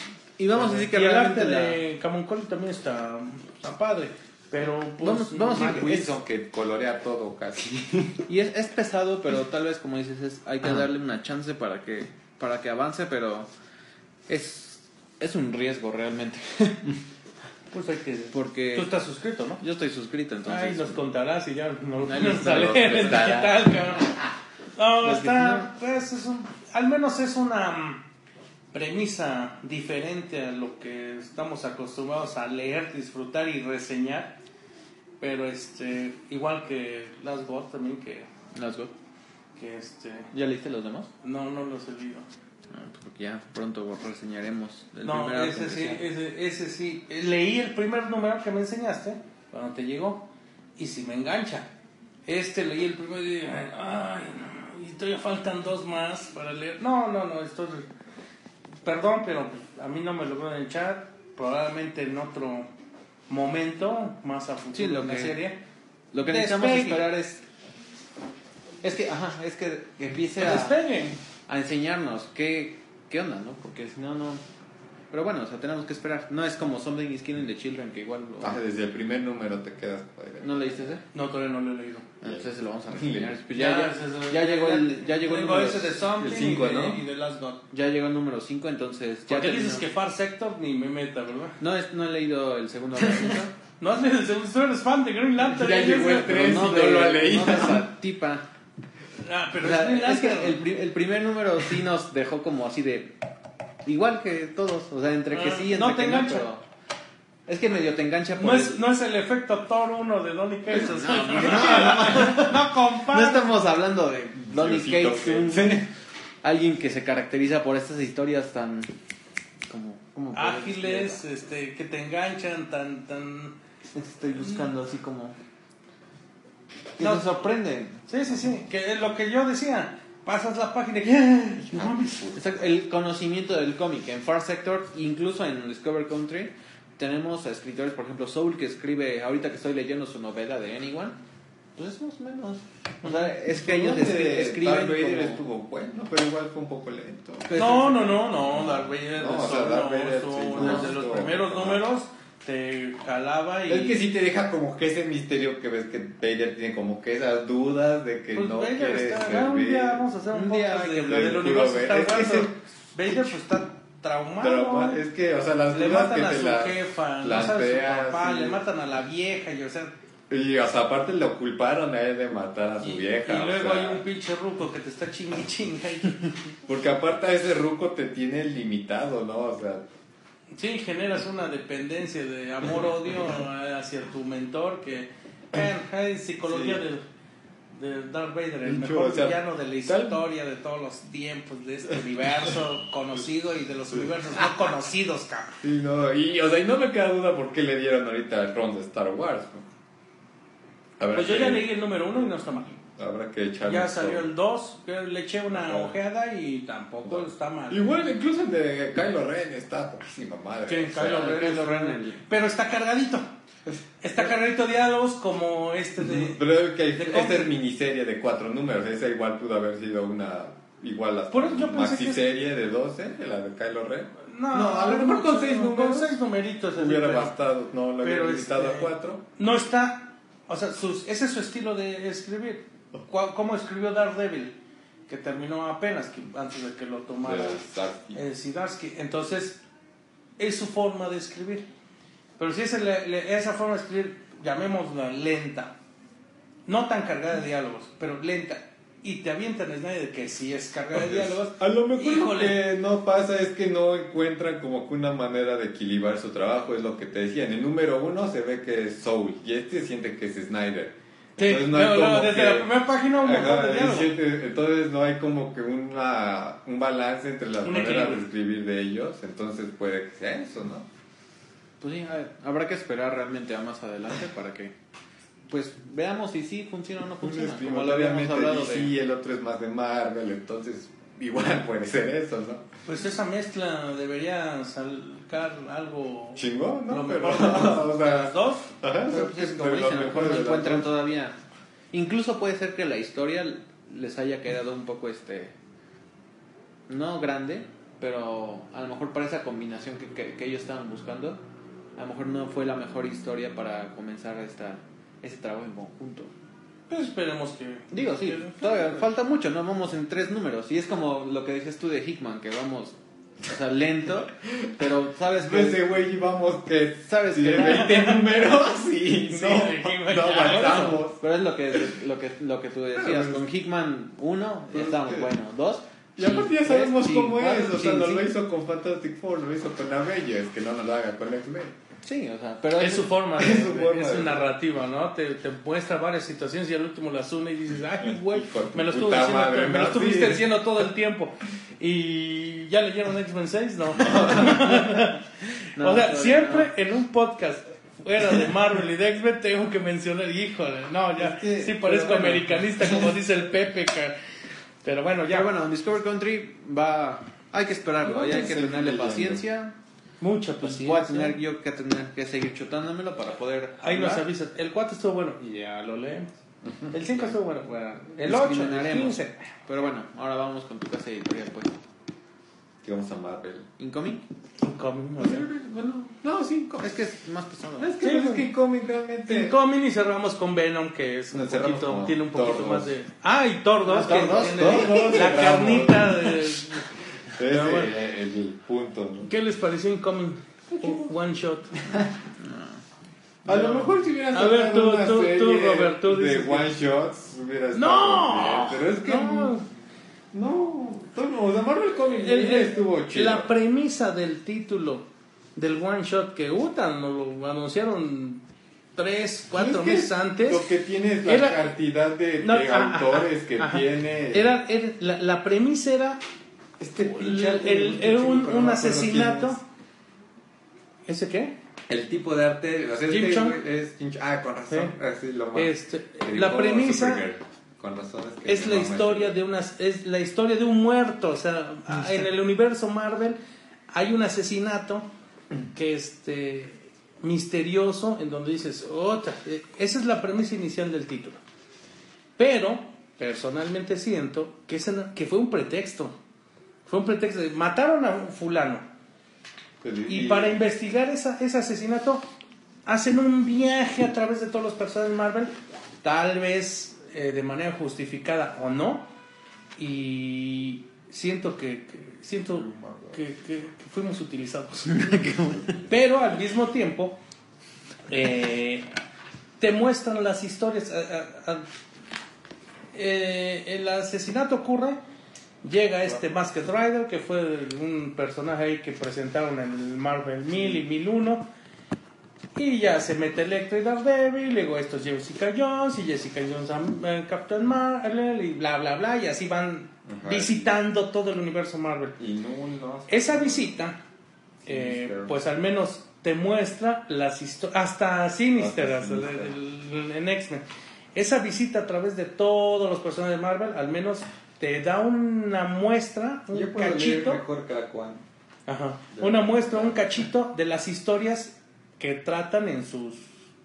Y vamos a decir que y el realmente arte la- de Camuncoli también está, está padre. Pero pues, Vamos- vamos a ir- Mac- Wilson que colorea todo casi. (laughs) Y es, es pesado, pero tal vez, como dices, es, hay que darle una chance para que, para que avance, pero es, es un riesgo realmente. (laughs) pues hay que... Porque Tú estás suscrito, ¿no? yo estoy suscrito, entonces... Ay, nos contarás y ya no lo Ahí nos (laughs) en prestará. digital, cabrón. No, está, pues es un, al menos es una mm, premisa diferente a lo que estamos acostumbrados a leer, disfrutar y reseñar. Pero este, igual que Last God también que, Let's go. que este, ¿Ya leíste los demás? no, no los he leído. Ah, porque ya pronto reseñaremos el No, primer ese sí, ese, ese sí. Leí el primer número que me enseñaste cuando te llegó y si me engancha. Este leí el primero y dije, ay, no, y todavía faltan dos más para leer. No, no, no, esto es- Perdón, pero a mí no me logró enganchar. Probablemente en otro momento, más a futuro Sí, lo en la que- serie. Lo que necesitamos Despegue. esperar es... Es que, ajá, es que, que empiece a, a enseñarnos qué, qué onda, ¿no? Porque si no, no... Pero bueno, o sea, tenemos que esperar. No es como Something is Killing the Children, que igual... lo- Ah, desde el primer número te quedas. ¿No leíste ese? No, todavía no lo he leído. Ah, Entonces se lo vamos a reseñar. Pues Ya, ya, ya, ya llegó el, ya llegó el número, ese de Something el cinco, y, de, ¿no? y de Last God. ya llegó el número 5, entonces ya Porque terminó. dices que Far Sector ni me meta, ¿verdad? No, es, no he leído el segundo (laughs) No has leído el segundo, tú eres fan de Green Lantern. Ya llegó el Ese- tres. no y de, no lo ha leído. no esa (laughs) tipa. Ah, pero O sea, es Green es que el, el primer número sí nos dejó como así de. Igual que todos. O sea, entre que Ah, sí, entre no que engancha. pero- es que medio te engancha por No el- es, no es el efecto Thor 1 de Donny Cates. no, no, no, (laughs) no, compara. No estamos hablando de Donny Cates, un- alguien que se caracteriza por estas historias tan. como. ¿cómo puedo ágiles, este, que te enganchan tan, tan... Estoy buscando así como. que No. te sorprenden. Sí, sí, sí, que es lo que yo decía, pasas la página y (laughs) (laughs) El conocimiento del cómic en Far Sector, incluso en Discover Country, tenemos a escritores, por ejemplo, Soul, que escribe, ahorita que estoy leyendo su novela de Anyone, pues es más o menos. O sea, es que ellos Uno de escri- escriben. Darth Vader como- estuvo bueno, pero igual fue un poco lento. Pues, No, no, no, no, Darth Vader, No, o sea, Darth Vader, su- sí, desde no, los estuvo- primeros números te jalaba y... Es que sí te deja como que ese misterio que ves que Vader tiene como que esas dudas de que Pues no Vader quiere está, servir. un día vamos a hacer un, Un día que del universo. Wars. Es que ese- Vader pues está traumado. Trauma- es que, o sea, las le dudas matan que a te su la jefa, no sabe su planteas, papá, le matan a la vieja y o sea... Y, o sea, aparte lo culparon a él de matar a su y, vieja. y o luego sea, hay un pinche ruco que te está chingue chinga. (laughs) Porque aparte a ese ruco te tiene limitado, ¿no? O sea, Sí, generas una dependencia de amor-odio (laughs) hacia tu mentor que eh, es psicología Sí. de, de Darth Vader, el mejor o sea, villano de la tal- historia de todos los tiempos de este universo (laughs) conocido y de los universos no conocidos, cabrón. sí, no, y, o sea, y no me queda duda por qué le dieron ahorita el ron de Star Wars. Pues yo ya leí el número uno y no está mal. Habrá que echarle Ya salió ojo. el 2, que le eché una ojeada y tampoco está mal. Igual, incluso el de Kylo Ren está poquísima madre. O sea, Kylo Ren Kylo Ren, Pero está cargadito. Está cargadito de diálogos como este de... Pero es que de esta es miniserie de cuatro números. Esa igual pudo haber sido una. Igual la Por eso yo pensé que es- serie de 12, la de Kylo Ren. No, No, a lo mejor con seis Con números seis numeritos. Hubiera pero- bastado, no lo hubiera limitado este- a cuatro. No está. O sea, sus- ese es su estilo de escribir. ¿Cómo escribió Daredevil? Que terminó apenas, que, antes de que lo tomara De Starsky. eh. Entonces, es su forma de escribir. Pero si es le- esa forma de escribir, llamémosla lenta. No tan cargada de diálogos, pero lenta. Y te avientan el de que sí es cargada de diálogos. A lo mejor lo que no pasa es que no encuentran como que una manera de equilibrar su trabajo, es lo que te decía. En el número uno se ve que es Soul y este siente que es Snyder. Sí, Entonces no hay como desde que- la primera página un Ajá, de diálogos. entonces no hay como que una, un balance entre las Un maneras equilibrio. de escribir de ellos, entonces puede que sea eso, ¿no? Pues sí, a ver, habrá que esperar realmente a más adelante para que. Pues veamos si sí funciona o no funciona. Como lo habíamos hablado DC, de. el otro es más de Marvel, entonces igual (laughs) puede ser eso, ¿no? Pues esa mezcla debería sacar algo Chingón, ¿no? lo Pero, mejor de los- (laughs) o de sea, las dos. Ajá, Pero pues es como dicen, a lo mejor no encuentran todavía. Incluso puede ser que la historia les haya quedado un poco este. No grande, pero a lo mejor para esa combinación que, que, que ellos estaban buscando, a lo mejor no fue la mejor historia para comenzar esta, ese trabajo en conjunto. Pues esperemos que. Digo, sí, que- todavía falta mucho, no vamos en tres números. Y es como lo que dices tú de Hickman, que vamos, o sea, lento, pero sabes que. Ese güey íbamos que Sabes que no. 20 números y Sí, no, no ya, avanzamos. Pero es lo que, lo que, lo que tú decías, con Hickman 1 pues, estábamos, que- bueno, 2. Y aparte ya sabemos cómo es, o sea, no lo hizo con Fantastic Four, lo hizo con Avengers, que no nos lo haga con X-Men. Sí, o sea, pero Es su forma, Es su de- forma es su de- narrativa, ¿no? Te, te muestra varias situaciones y al último las une y dices, ay, güey, me lo, estuvo diciendo, madre, me lo estuviste Sí. diciendo todo el tiempo. ¿Y ya leyeron X-Men 6? No. (laughs) No, o sea, siempre en un podcast fuera de Marvel y de X-Men tengo que mencionar, híjole, no, ya, Es que- sí parezco bueno. americanista como dice el Pepe, ca- pero bueno, ya, Pero bueno, Discover Country va. Hay que esperarlo, hay que tenerle paciencia. Mucha Pues paciencia. voy a tener yo que tener que seguir chutándomelo para poder. Ahí nos hablar. avisas, el 4 estuvo bueno, y ya lo leemos. El 5 estuvo bueno, bueno, el 8, el Discriminaremos. 15. Pero bueno, ahora vamos con tu casa editorial, pues. Que vamos a Marvel. Incoming. Incoming, o sea. Bueno, no, sí, Es que es más pesado. Es que, Sí, pues, es que Incoming realmente. Incoming y cerramos con Venom, que es un Nos poquito, tiene un poquito Thor más de. Ah, y 2, Ah, que Thor dos, tiene Thor dos, la carnita de. (laughs) Ese Pero bueno. es el punto, ¿no? ¿Qué les pareció Incoming? One shot. A lo mejor si hubieran A ver, tú- una tú- tú, Robert, tú de dices que- one shots hubiera estado ¡No! bien, pero es que No. no, no, o sea, Marvel Comics El- el- estuvo chido. la premisa del título del one shot que Utan nos lo anunciaron tres, cuatro Es que meses antes. Lo que tiene es la Era- cantidad de, No, de autores que tiene. Era, era- la, la premisa era este pinche el- un, un no asesinato. ¿Ese qué? El tipo de arte, o sea, Jim este es Jim. Ah, con razón. Sí. Así lo más. Este, la dibujó premisa Supergirl. Con razón es que es me la historia de unas es la historia de un muerto o sea en el universo Marvel hay un asesinato que este misterioso en donde dices otra eh, esa es la premisa inicial del título pero personalmente siento que ese que fue un pretexto fue un pretexto de- mataron a un fulano güey. y para investigar esa, ese asesinato, hacen un viaje a través de todos los personajes de Marvel, tal vez eh, de manera justificada o no. Y siento que, que- siento que, fuimos utilizados. (laughs) Pero al mismo tiempo, eh, te muestran las historias. eh, el asesinato ocurre, llega este Masked Rider, que fue un personaje ahí que presentaron en el Marvel 1000 y 1001, y ya se mete Electro y Daredevil, luego esto es Jessica Jones, y Jessica Jones a eh, Captain Marvel, y bla, bla, bla, y así van Ajá. visitando todo el universo Marvel. Y no, no. Esa visita, eh, pues al menos te muestra las historias, hasta Sinister, Hasta Sinister. en X-Men. Esa visita a través de todos los personajes de Marvel, al menos te da una muestra, un Yo puedo leer cachito, mejor cada cual. ajá, una muestra, un cachito de las historias que tratan en sus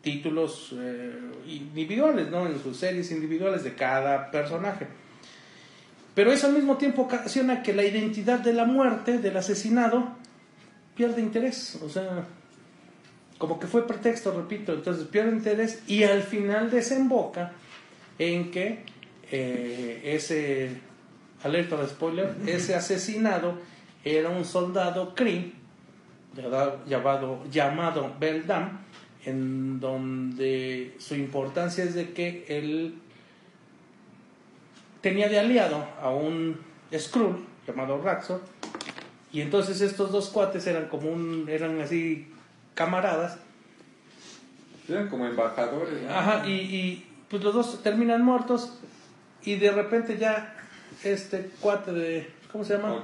títulos eh, individuales, ¿no? En sus series individuales de cada personaje. Pero eso al mismo tiempo ocasiona que la identidad de la muerte, del asesinado, pierde interés. O sea, como que fue pretexto, repito, entonces pierde interés y al final desemboca en que eh, ese, alerta de spoiler, ese asesinado era un soldado Kree llamado, llamado, Beldam, en donde su importancia es de que él tenía de aliado a un Skrull llamado Raxor y entonces estos dos cuates eran como un eran así camaradas Eran como embajadores. ¿no? Ajá, y, y, pues los dos terminan muertos y de repente ya este cuate de ¿cómo se llama?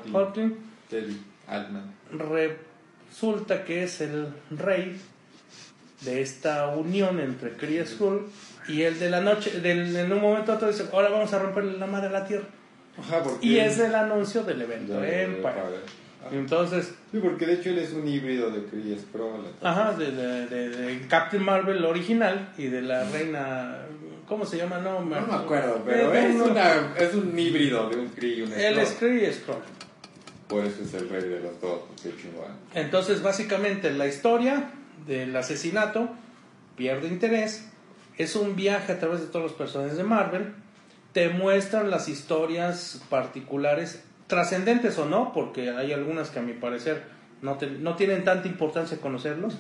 Altman. resulta que es el rey de esta unión entre Kree y Skrull y el de la noche del, en un momento otro dice ahora vamos a romperle la madre a la tierra Ajá, y es el anuncio del evento ya, Empire. ya, entonces Sí, porque de hecho él es un híbrido de Kree ajá de, de- de- de Captain Marvel original y de la reina ¿cómo se llama? no, No me acuerdo, pero Eh, es, una, es un híbrido de un Kree y un él es Skrull. Kree y Skrull Por eso es el rey de los dos, porque chingón. Entonces, básicamente, la historia del asesinato pierde interés. Es un viaje a través de todos los personajes de Marvel. Te muestran las historias particulares, trascendentes o no, porque hay algunas que a mi parecer no, te- no tienen tanta importancia conocerlos.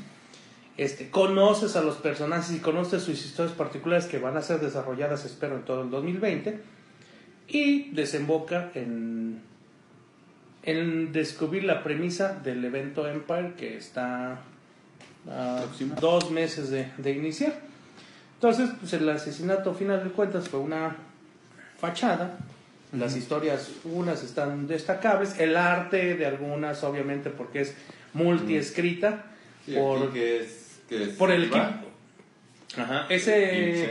Este, conoces a los personajes y conoces sus historias particulares que van a ser desarrolladas, espero, en todo el 2020. Y desemboca en en descubrir la premisa del evento Empire que está a dos meses de, de iniciar. Entonces, pues el asesinato, final de cuentas, fue una fachada. Las historias, unas están destacables. El arte de algunas, obviamente, porque es multiescrita. Por, que es, que es por el equipo. Ajá, ese,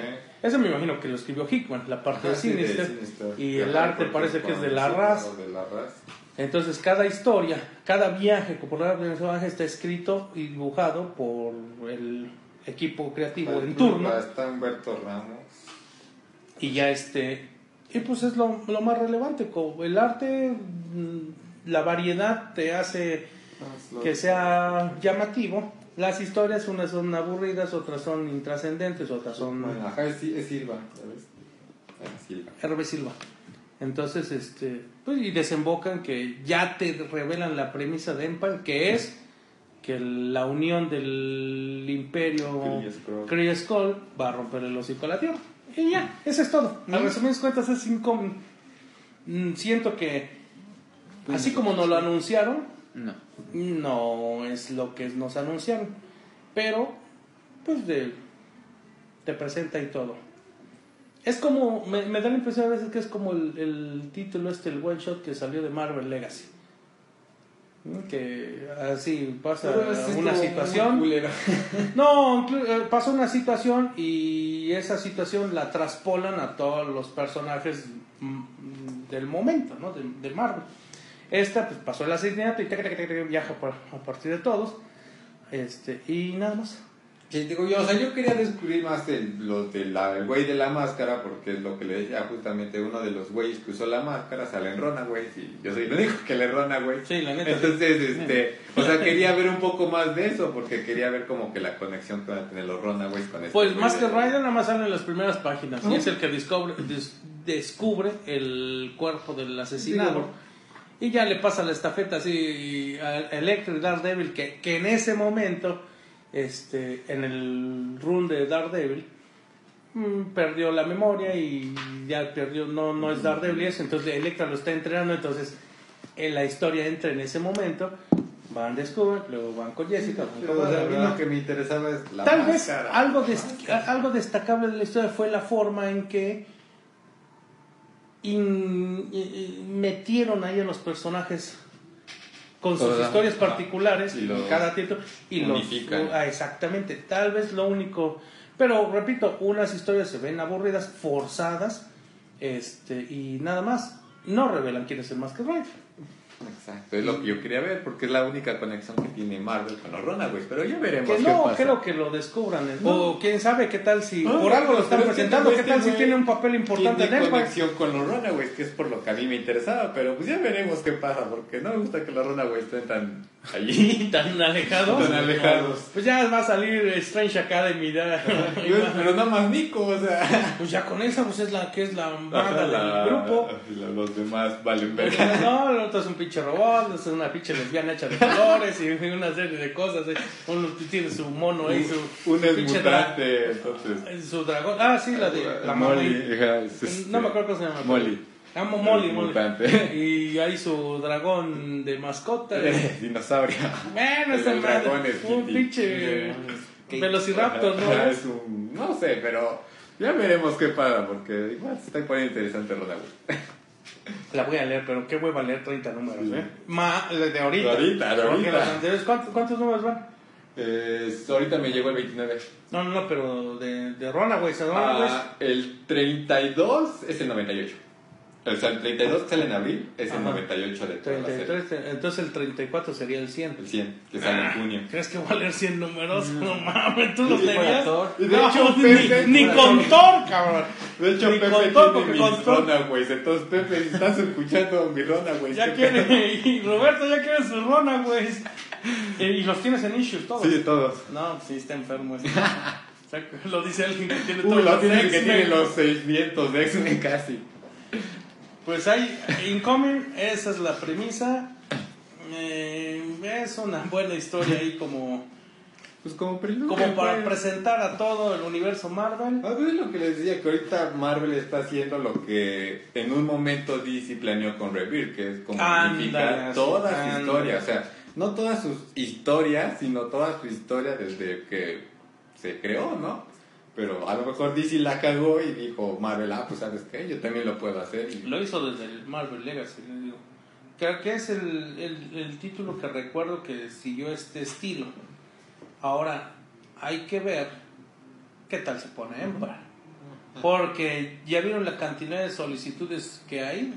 me imagino que lo escribió Hickman, la parte Ajá, de sí, de Sinister. Y el arte parece que es de la raza. o de la raza. Entonces, cada historia, cada viaje que por cada personaje está escrito y dibujado por el equipo creativo en turno. Está Humberto Ramos. Y ya este. Y pues es lo, lo más relevante. El arte, mm, la variedad te hace que sea llamativo. Las historias, unas son aburridas, otras son intrascendentes, otras son. Bueno, ajá, es, es Silva, ¿sabes? Ah, Silva. RB Silva. Entonces, este, pues, y desembocan que ya te revelan la premisa de Empire, que es que la unión del imperio Kree Skull va a romper el hocico a la Tierra. Y ya, eso es todo. A resumidas cuentas es incómodo. Mm, Siento que, así como nos lo anunciaron, No. No es lo que nos anunciaron. Pero, pues, de, te presenta y todo. Es como, me, me da la impresión a veces que es como el, el título este, el one shot que salió de Marvel Legacy. Que así pasa una situación. (laughs) No, eh, pasa una situación y esa situación la traspolan a todos los personajes mm, del momento, ¿no? De, de Marvel. Esta pues, pasó el asesinato y tac, tac, tac, tac, viaja por- a partir de todos. Este, y nada más. Sí, digo yo, o sea, yo quería descubrir más el, los de la- el güey de la máscara, porque es lo que le decía justamente uno de los güeyes que usó la máscara, sale en Runaways, y yo soy el único que le Runaways. Sí, la neta. Entonces, este, o sea, quería ver un poco más de eso, porque quería ver como que la conexión que van a tener los Runaways con este Pues güey más que de- Ryder nada más sale en las primeras páginas y es el que descubre, des- descubre el cuerpo del asesinado. Digo, Y ya le pasa la estafeta así a Electro y Daredevil, que, que en ese momento, este, en el run de Daredevil, mm, perdió la memoria y ya perdió, no, no es Daredevil eso, entonces Electra lo está entrenando, entonces en la historia entra en ese momento, van descubren, luego van con Jessica, Pero, con lo que me interesaba es la Tal vez máscara. algo, des- algo destacable de la historia fue la forma en que i- metieron ahí a los personajes con sus historias particulares Y los cada título y los unifican. ah, exactamente tal vez lo único pero repito unas historias se ven aburridas forzadas este y nada más no revelan quién es el Masked Rider Exacto, es lo que yo quería ver, porque es la única conexión que tiene Marvel con los Runaways, pero ya veremos Que qué no, pasa. creo que lo descubran. ¿eh? No. O quién sabe qué tal si No, por algo lo están presentando, qué tal si tiene un papel importante en tiene Empire. conexión con los Runaways, que es por lo que a mí me interesaba, pero pues ya veremos qué pasa, porque no me gusta que los Runaways estén tan allí, (laughs) Tan alejados. tan alejados. Pues ya va a salir Strange Academy. ya. pero nada más Nico, o sea... pues ya con esa, pues es la que es la La- del grupo. la- los demás valen verga. no, el otro es un pinche robot, es una pinche lesbiana hecha de colores y (laughs) una serie de cosas. ¿eh? Uno tiene su mono ahí, su, Un pinche mutante, entonces... su dragón. Ah, sí, la de la Molly, este- No me acuerdo cómo se llama. Molly. Amo Molly, Molly. (laughs) Y hay su dragón de mascota. (laughs) Dinosaurio. Bueno, El esa madre. Un pinche velociraptor, ¿no? Es un, no sé, pero ya veremos qué pasa, porque igual se está poniendo interesante Rodawood. La voy a leer, pero qué hueva leer 30 números, ¿eh? Ma, de ahorita. Ahorita, de ahorita. anteriores, ¿cuántos, cuántos números van? Eh, ahorita me llegó el 29. No, no, no, pero de, de a Runaways. Ah, el 32 es el 98. O sea, el 32 que sale en abril es el Ajá. 98 de toda la serie. 33, entonces el 34 sería el 100. El 100, que sale en junio. ¿Crees que voy a leer 100 números? No mames, tú leerías. Thor. Y de No, hecho, ni, Pepe- ni con Thor, cabrón. De hecho, Ni Pepe con todo, tiene mis Runaways. Entonces, Pepe, estás escuchando mi Runaways. Ya ¿qué quiere, y Roberto ya quiere su Runaways. Y, y los tienes en issues todos. Sí, todos. No, sí, está enfermo. ese. O sea, lo dice alguien que tiene Uy, todos lo los tiene que tiene los 600 de X-Men casi. Pues hay Incoming, esa es la premisa. Eh, es una buena historia ahí como, Pues como preludio. como para pues. presentar a todo el universo Marvel. A ver lo que les decía, que ahorita Marvel está haciendo lo que en un momento DC planeó con Rebirth, que es como unificar toda su historia. O sea, no todas sus historias, sino toda su historia desde que se creó, ¿no? Pero a lo mejor DC la cagó y dijo Marvel, ah, pues sabes qué, yo también lo puedo hacer. Y... Lo hizo desde el Marvel Legacy, le digo. Creo que es el, el, el título que recuerdo que siguió este estilo. Ahora, hay que ver qué tal se pone Empire. Porque ya vieron la cantidad de solicitudes que hay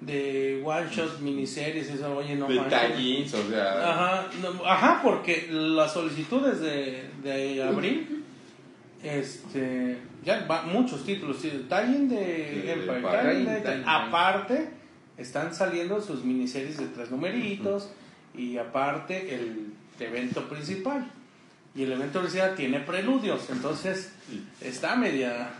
de one shot, miniseries, eso, oye, no de o sea, Ajá, no, ajá, porque las solicitudes de, de abril, este, ya va, muchos títulos, sí, tie-in de Empire, tie-in de- tie-in. aparte están saliendo sus miniseries de tres numeritos y aparte el evento principal. Y el evento principal tiene preludios, entonces Sí. está media...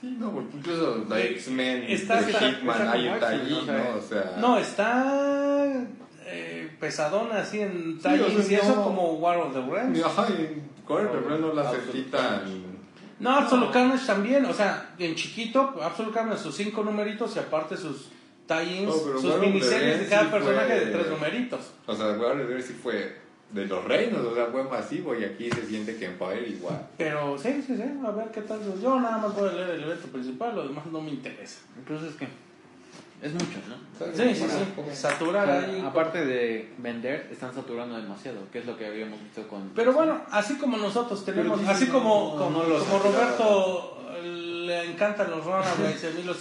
Sí, no, porque incluso la X-Men, Hitman, hay tallín, o sea, ¿no? O sea, No, está... eh, pesadona así en o tallings sea, y eso no- como War of the Realms. Ajá, y Corey Rebel no la sentí tan... No, Absolute Carnage también, o sea, en chiquito, Absolute Carnage sus cinco numeritos y aparte sus tie-ins, No, pero sus miniseries de cada sí personaje fue- de tres numeritos. O sea, War of the Realms sí fue de los reinos, o sea, fue masivo y aquí se siente que Empire igual. Pero sí, sí, sí, a ver qué tal. Yo nada más voy a leer el evento principal, lo demás no me interesa. Entonces es que es mucho, ¿no? Sí, sí, sí, saturar ahí. Aparte de vender, están saturando demasiado, que es lo que habíamos visto con... Pero bueno, así como nosotros tenemos, Pero así no, como, no, como, no los como. Roberto eh, le encantan los Runaways, (laughs) a mí los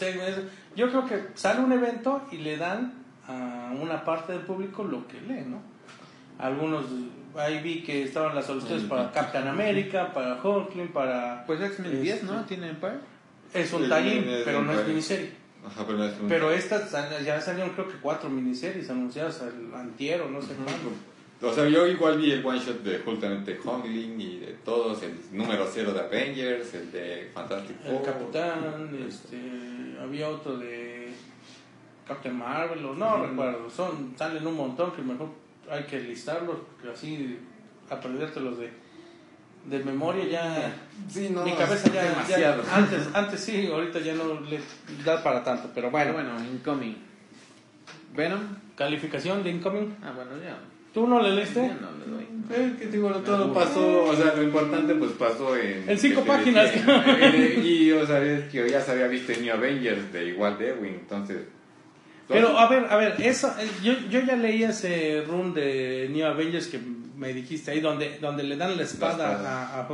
yo creo que sale un evento y le dan a una parte del público lo que lee, ¿no? Algunos, ahí vi que estaban las solicitudes para Captain America, para Hulkling, para... Pues X-Men 10, ¿no? Este, ¿Tiene Empire? Es un es pero no es miniserie. Ajá, pero no es un... Pero estas ya salieron creo que cuatro miniseries anunciadas al antiero, no sé cuándo. O sea, yo igual vi el one shot de justamente Hongling y de todos, el número cero de Avengers, el de Fantastic El Four. Capitán, este, había otro de Captain Marvel, o no recuerdo, son, salen un montón que mejor hay que listarlos, así aprendértelos de, de memoria ya... Sí, no, mi cabeza es ya, ya- demasiado. antes, antes sí, ahorita ya no le da para tanto, pero Bueno, bueno, bueno, Incoming. Venom. calificación de Incoming, Ah, bueno, ya. ¿tú no le leíste? Ya no le doy. Eh, que digo, todo pasó, o sea, lo importante pues pasó en... En cinco páginas. decía, en- y, o sea, es que yo ya se había visto en New Avengers de igual de Ewing, entonces... Pero a ver, a ver, eso, eh, yo, yo ya leí ese run de New Avengers que me dijiste ahí, donde, donde le dan la espada, espada. a, a.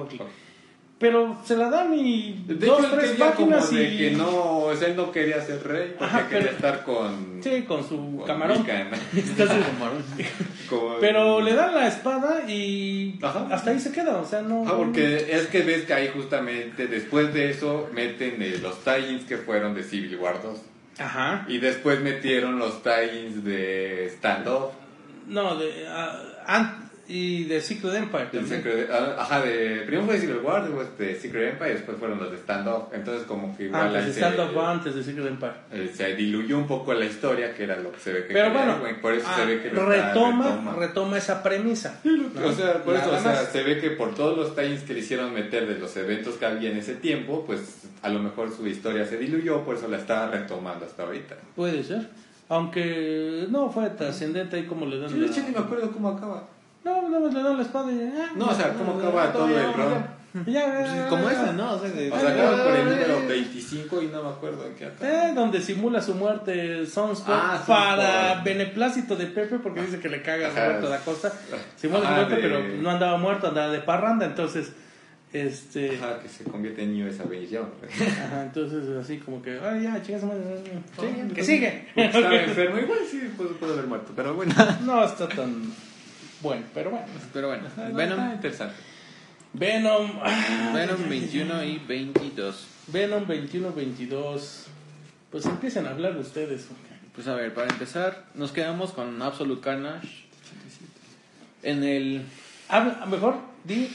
Pero se la dan y De dos, hecho, tres quería como páginas de y... que no, o sea, él no quería ser rey, porque Ajá, quería pero- estar con... Sí, con su con camarón. (laughs) Entonces, Como- (laughs) pero le dan la espada y Ajá. hasta ahí se queda, o sea, no... Ah, porque es que ves que ahí justamente después de eso meten eh, los tie-ins que fueron de Civil War 2. Ajá. Y después metieron los tie-ins de Standoff. No, de... an- y de Secret Empire también. Secret- ah, Ajá, de, primero fue Civil War, después de Secret Empire, después fueron los de Standoff. Entonces como que igual Antes ahí de Stand Up antes de Secret Empire. eh, se diluyó un poco la historia, que era lo que se ve que Pero quería, bueno, por eso ah, se ve que está- retoma, retoma esa premisa. O sea, por eso, o sea, se ve que por todos los tie que le hicieron meter de los eventos que había en ese tiempo, pues a lo mejor su historia se diluyó, por eso la está retomando hasta ahorita. Puede ser. Aunque no fue trascendente ahí como le dan Sí, de hecho ni me acuerdo cómo acaba. No, no, le dan la espada y ya. No, o sea, ¿cómo acaba todo el round? Ya, ya, Como ese, ¿no? O sea, de- O sea, acaba por el número 25 y no me acuerdo en qué. Eh, donde simula su muerte Sunspot Ah, para beneplácito de Pepe porque dice que le caga a Ajá. Roberto da Costa. Simula su muerte, de- pero no andaba muerto, andaba de parranda, entonces este Ajá, que se convierte en New Avenger. ajá, entonces así como que, ay, ya, chingas madre. Sí, que sigue. Estaba (laughs) enfermo, igual sí pudo haber muerto, pero bueno. No está tan bueno, pero bueno. Pero bueno, Está Venom, interesante. Venom, ah, Venom 21 y 22. Venom 21-22. Pues empiecen a hablar ustedes. Pues a ver, para empezar, nos quedamos con Absolute Carnage. En el. Habla, mejor di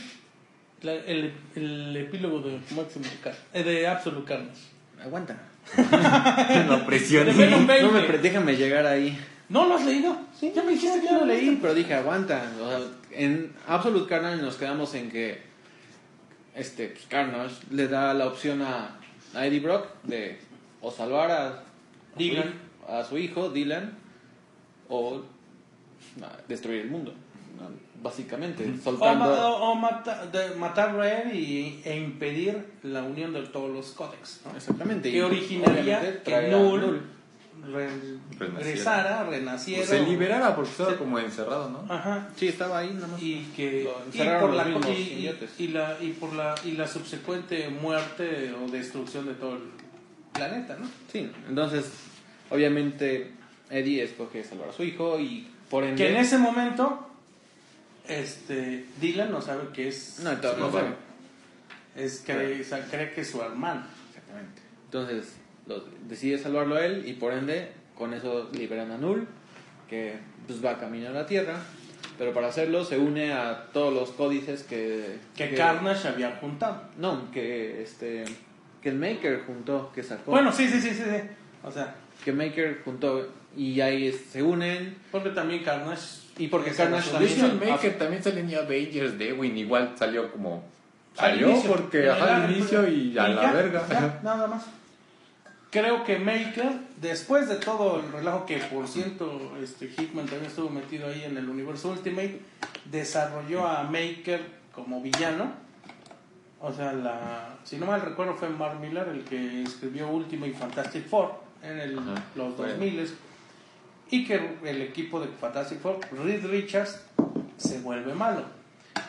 la- el, el epílogo de Máximo Car- eh, de Absolute Carnage. Aguanta. (laughs) No presiones. De Venom 20. No me déjame llegar ahí. ¿No lo has leído? Sí, ya me dijiste que lo lo leí, pero dije, aguanta. O sea, en Absolute Carnage nos quedamos en que este pues, Carnage le da la opción a, a Eddie Brock de o salvar a Dylan. a su hijo Dylan o destruir el mundo. Básicamente, soltando. o- o mata- de matarlo a él y, e impedir la unión de todos los códex. ¿no? Exactamente. Que originaría que Null, re- regresara, renaciera. O se liberara porque estaba como encerrado, ¿no? Ajá. Sí, estaba ahí nada más. y que y encerraron por, los la, y, y- la y por la y la subsecuente muerte o destrucción de todo el planeta no Sí, entonces, obviamente, Eddie escoge salvar a su hijo y por ende. que en ese momento este Dylan no sabe que es No, no sabe. es cree, cree que es su hermano Exactamente. Entonces, lo- decide salvarlo a él y por ende, con eso liberan a Null, que pues va camino a la Tierra. Pero para hacerlo se une a todos los códices que... que Carnage había juntado No, que este... Que el Maker juntó, que sacó. bueno sí sí sí sí, sí. o sea Que Maker juntó y ahí es- se unen. porque también Carnage Y porque Carnage también... ah, Maker también salió en Avengers de Win, igual salió como. Al Salió inicio, porque el- al inicio y a la verga. ya, nada más. Creo que Maker, después de todo el relajo que por cierto este Hickman también estuvo metido ahí en el universo Ultimate, desarrolló a Maker como villano. O sea, la, si no mal recuerdo fue Mark Miller el que escribió Ultimate Fantastic Four en el- Ajá, los fue. 2000 y que el equipo de Fantastic Four, Reed Richards, se vuelve malo.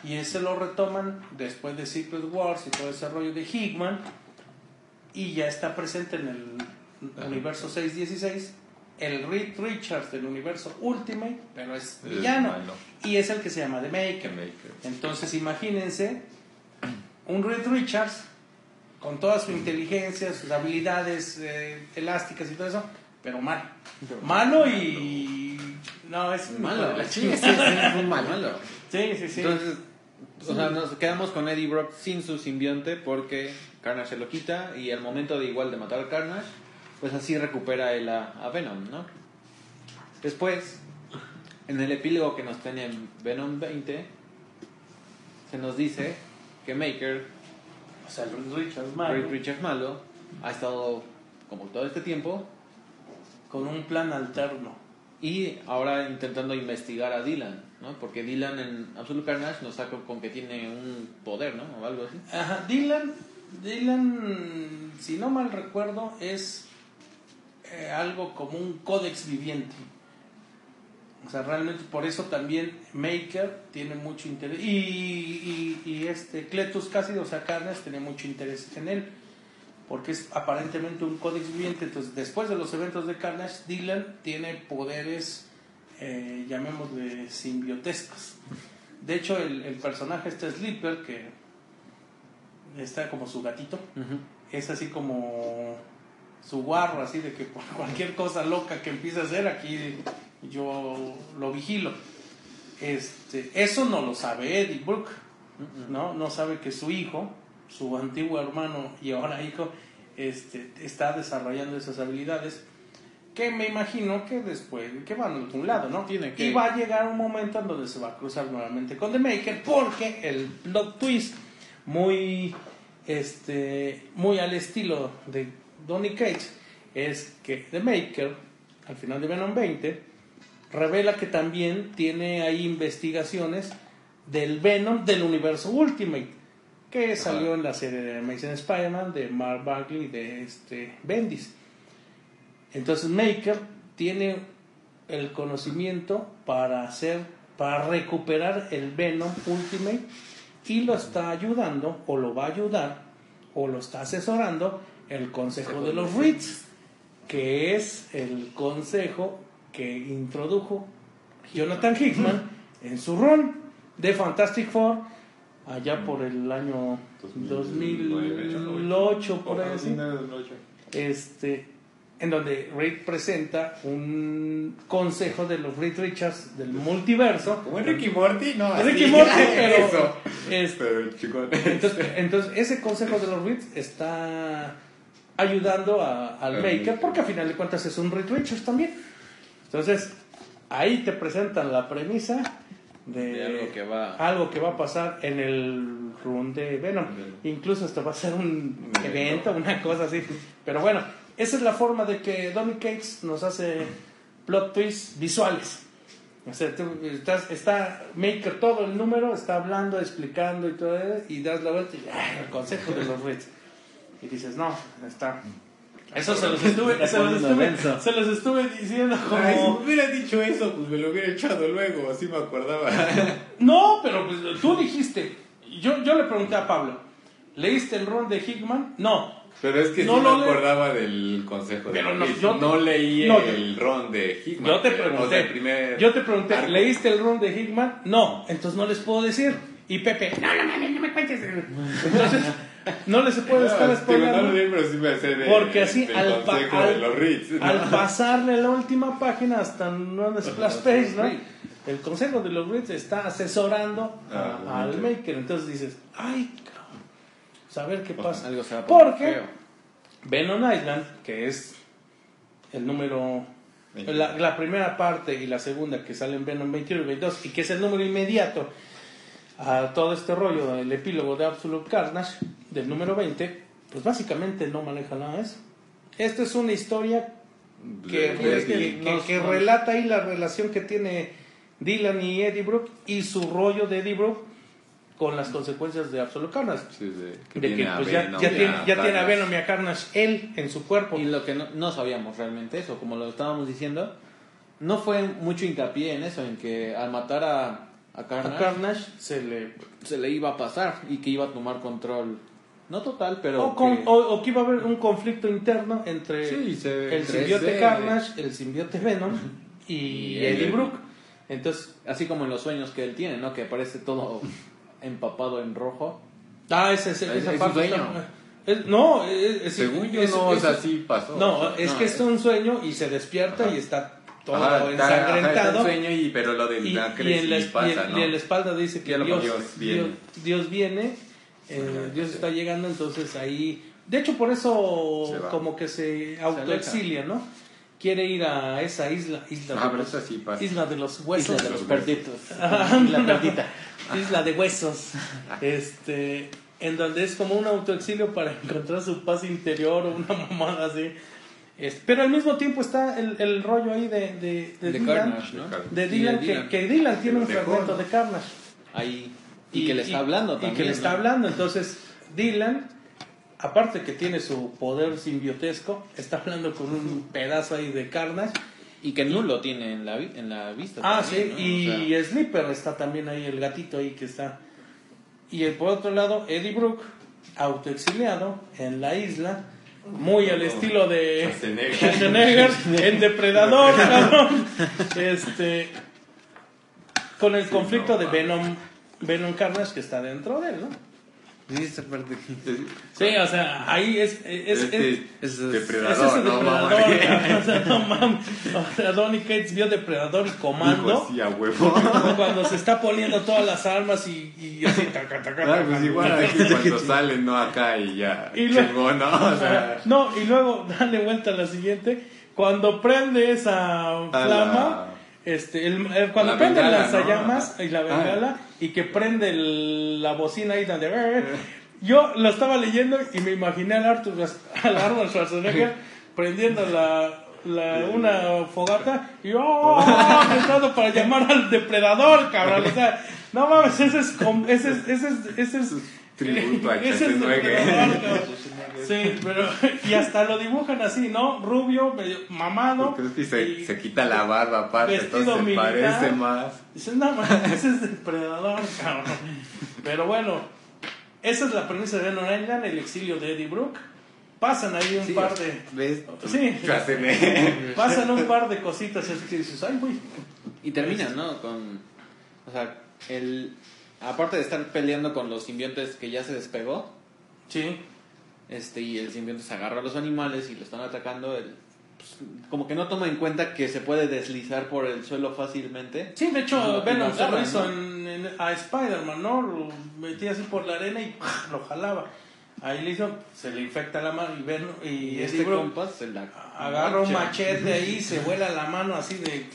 Y ese lo retoman después de Secret Wars y todo ese rollo de Hickman. Y ya está presente en el Ajá. universo 616 el Reed Richards del universo Ultimate, pero es villano. malo. Y es el que se llama The Maker. Maker. Entonces imagínense un Reed Richards con toda su inteligencia, sus habilidades eh, elásticas y todo eso, pero malo. Malo y... No, es Malo. la sí, sí, es un malo. malo. Sí, sí, sí. Entonces, o sea, nos quedamos con Eddie Brock sin su simbionte porque Carnage se lo quita y al momento de igual de matar a Carnage, pues así recupera él a, a Venom, ¿no? Después, en el epílogo que nos tiene en Venom 20, se nos dice que Maker, o sea, Richards malo, Reed Richards malo, ha estado como todo este tiempo con un plan alterno. y ahora intentando investigar a Dylan, ¿no? Porque Dylan en Absolute Carnage nos saca con que tiene un poder, ¿no? O algo así. Ajá, Dylan, Dylan, si no mal recuerdo, es eh, algo como un códex viviente. O sea, realmente por eso también Maker tiene mucho interés. Y, este Cletus Cassidy, o sea, Carnage, tiene mucho interés en él. Porque es aparentemente un códex viviente. Entonces, después de los eventos de Carnage, Dylan tiene poderes, eh, llamémosle simbiotescos. De hecho, el, el personaje este Sleeper, que está como su gatito, es así como su guarro, así de que por (laughs) cualquier cosa loca que empiece a hacer, aquí yo lo vigilo. Este, eso no lo sabe Eddie Brooke, ¿no? No sabe que su hijo, su antiguo hermano y ahora hijo, este, está desarrollando esas habilidades que me imagino que después, que van a algún lado, ¿no? Tiene que- Y va a llegar un momento en donde se va a cruzar nuevamente con The Maker, porque el plot twist, muy, este, muy al estilo de Donny Cage, es que The Maker, al final de Venom 20, revela que también tiene ahí investigaciones del Venom del universo Ultimate, que salió en la serie de Amazing Spider-Man de Mark Bagley y de este Bendis. Entonces Maker tiene el conocimiento para hacer, para recuperar el Venom Ultimate y lo está ayudando o lo va a ayudar o lo está asesorando el Consejo de los Reeds, que es el consejo que introdujo Jonathan Hickman en su run de Fantastic Four allá por el año 2008 por ahí este, en donde Reed presenta un consejo de los Reed Richards del multiverso. Como en Ricky Morty, no. así. Ricky Morty, (laughs) pero, Eso. este, Pero chico. entonces, entonces, ese consejo de los Reed está ayudando a- al Maker, porque a final de cuentas es un Reed Richards también. Entonces, ahí te presentan la premisa de, De algo que va- algo que va a pasar en el run de Venom. Venom. Incluso hasta va a ser un evento. una cosa así. Pero bueno, esa es la forma de que Donny Cates nos hace plot twists visuales. O sea, tú estás, está Maker todo el número, está hablando, explicando y todo, y das la vuelta y ¡ah! el consejo de los Reds. Y dices, no, está. Eso se los estuve, se los estuve, se los estuve diciendo Ay, si como. me hubiera dicho eso, pues me lo hubiera echado luego, así me acordaba. (laughs) No, pero pues, tú dijiste. Yo, yo le pregunté a Pablo, ¿leíste el run de Hickman? No. Pero es que No sí lo me le- acordaba del consejo de Pero no, no leí no, yo- el ron de Hickman. Yo te pregunté, o sea, el primer yo te pregunté, arco. ¿leíste el run de Hickman? No, entonces no les puedo decir. Y Pepe, no, no, no, no me cuentes. Entonces, no les puedo estar No, no leí, de, Porque así, al, pa- al- Reeds. ¿no? al (laughs) pasarle la última página hasta un splash page, ¿no? (laughs) El consejo de los Reeds está asesorando a- Ah, al ok. maker. Entonces dices, ay, pues ver qué pasa. Algo se va a poner Porque feo. Venom Island, que es el número La, la primera parte y la segunda que sale en Venom 21 y 22 y que es el número inmediato a todo este rollo, el epílogo de Absolute Carnage del número 20, pues básicamente no maneja nada de eso. Esta es una historia que, que- que- que relata ahí la relación que tiene Dylan y Eddie Brooke y su rollo de Eddie Brooke con las consecuencias de Absolute Carnage. Sí, de, que De que pues, ya, Venom, ya tiene, ya tiene a Carnage. Venom y a Carnage él en su cuerpo. Y lo que no, no sabíamos realmente eso, como lo estábamos diciendo, no fue mucho hincapié en eso, en que al matar a, a A Carnage, Carnage se le se le iba a pasar y que iba a tomar control, no total, pero O, con- que- o- o que iba a haber un conflicto interno entre Sí, se el simbiote 3D. Carnage, el simbiote Venom y, (laughs) Y Eddie Eddie. Brooke. Entonces, así como en los sueños que él tiene, ¿no? Que aparece todo empapado en rojo. ah, ese, ese- Es- esa es parte sueño. es- no, es, es- Según yo, es- no, es- o sea, sí pasó. No, O sea, es no, que es- es un sueño y se despierta Ajá. y está todo ajá, ensangrentado. en sueño y, pero lo de y, la y en la, y pasa, en- ¿no? y en la espalda dice que Dios, Dios viene. Dios- Dios viene, eh, Dios está llegando, entonces ahí... De hecho, por eso como que se autoexilia, ¿no? Quiere ir a esa isla, isla, Ah, de, pero los, sí pasa. isla de los huesos. Isla de los los perditos. Ajá, La perdita. isla de huesos. Este, en donde es como un autoexilio para (laughs) encontrar su paz interior o una mamada así. Pero al mismo tiempo está el, el rollo ahí de, de, de De Dylan, Carnage, ¿no? de Y Dylan, que, Dylan. que Dylan tiene un fragmento ¿no? de Carnage. Ahí. Y, que le está hablando y también. que le está ¿no? hablando. Entonces, Dylan, aparte que tiene su poder simbiotesco, está hablando con un pedazo ahí de Carnage. Y que Null lo tiene en la, en la vista. Ah, también, sí, ¿no? y O sea, Slipper está también ahí, el gatito ahí que está. Y el- por otro lado, Eddie Brooke, autoexiliado en la isla, muy al estilo de Schwarzenegger. En (laughs) Depredador, cabrón. Este, con el conflicto de Venom, Venom Carnage que está dentro de él, ¿no? (laughs) sí, o sea, ahí es... es, es- Este es- es- es depredador, ese no depredador, mames. (laughs) cabrón, o sea, no mames. O sea, Donny Cates vio Depredador y Comando. Sí, a huevo. (laughs) Cuando se está poniendo todas las armas y, y así taca, taca, Ah, taca. pues igual aquí cuando salen, ¿no? Acá y ya. Y luego- ¿no? O sea, No, y luego dale vuelta a la siguiente. Cuando prende esa flama, la- este, el- el- cuando La prende el bengala, ¿no? lanzallamas Ajá. y la Ah. bengala y que prende el- la bocina ahí donde. Yo lo estaba leyendo y me imaginé al Arthur, (laughs) al Arnold Schwarzenegger prendiendo la, la- una fogata y ¡oh! (laughs) gritando para llamar al depredador, cabrón. O sea, no mames, ese es, ese es, ese es, ese es Tributo a (laughs) ese es Schwarzenegger. (laughs) Sí, pero y hasta lo dibujan así, ¿no? Rubio, medio mamado. Pues es que se, y- se quita la barba aparte, entonces militar. parece más. Dices, no ese es depredador, (laughs) cabrón. Pero bueno, esa es la premisa de Venom Island, el exilio de Eddie Brooke. Pasan ahí un Sí, par de. ¿Ves? Sí. Schwarzenegger. Pasan un par de cositas así que dices, ay, güey. Y termina, ¿no? Con. O sea, el. Aparte de estar peleando con los simbiontes que ya se despegó, Sí. este y el simbionte se agarra a los animales y lo están atacando, el, pues, como que no toma en cuenta que se puede deslizar por el suelo fácilmente. Sí, de hecho, Venom se lo hizo ¿no? en, en- a Spider-Man, ¿no? Lo metía así por la arena y (laughs) lo jalaba. Ahí le hizo, se le infecta la mano y Venom y, Y este compa se la agarra un machete ahí, se (laughs) vuela la mano así de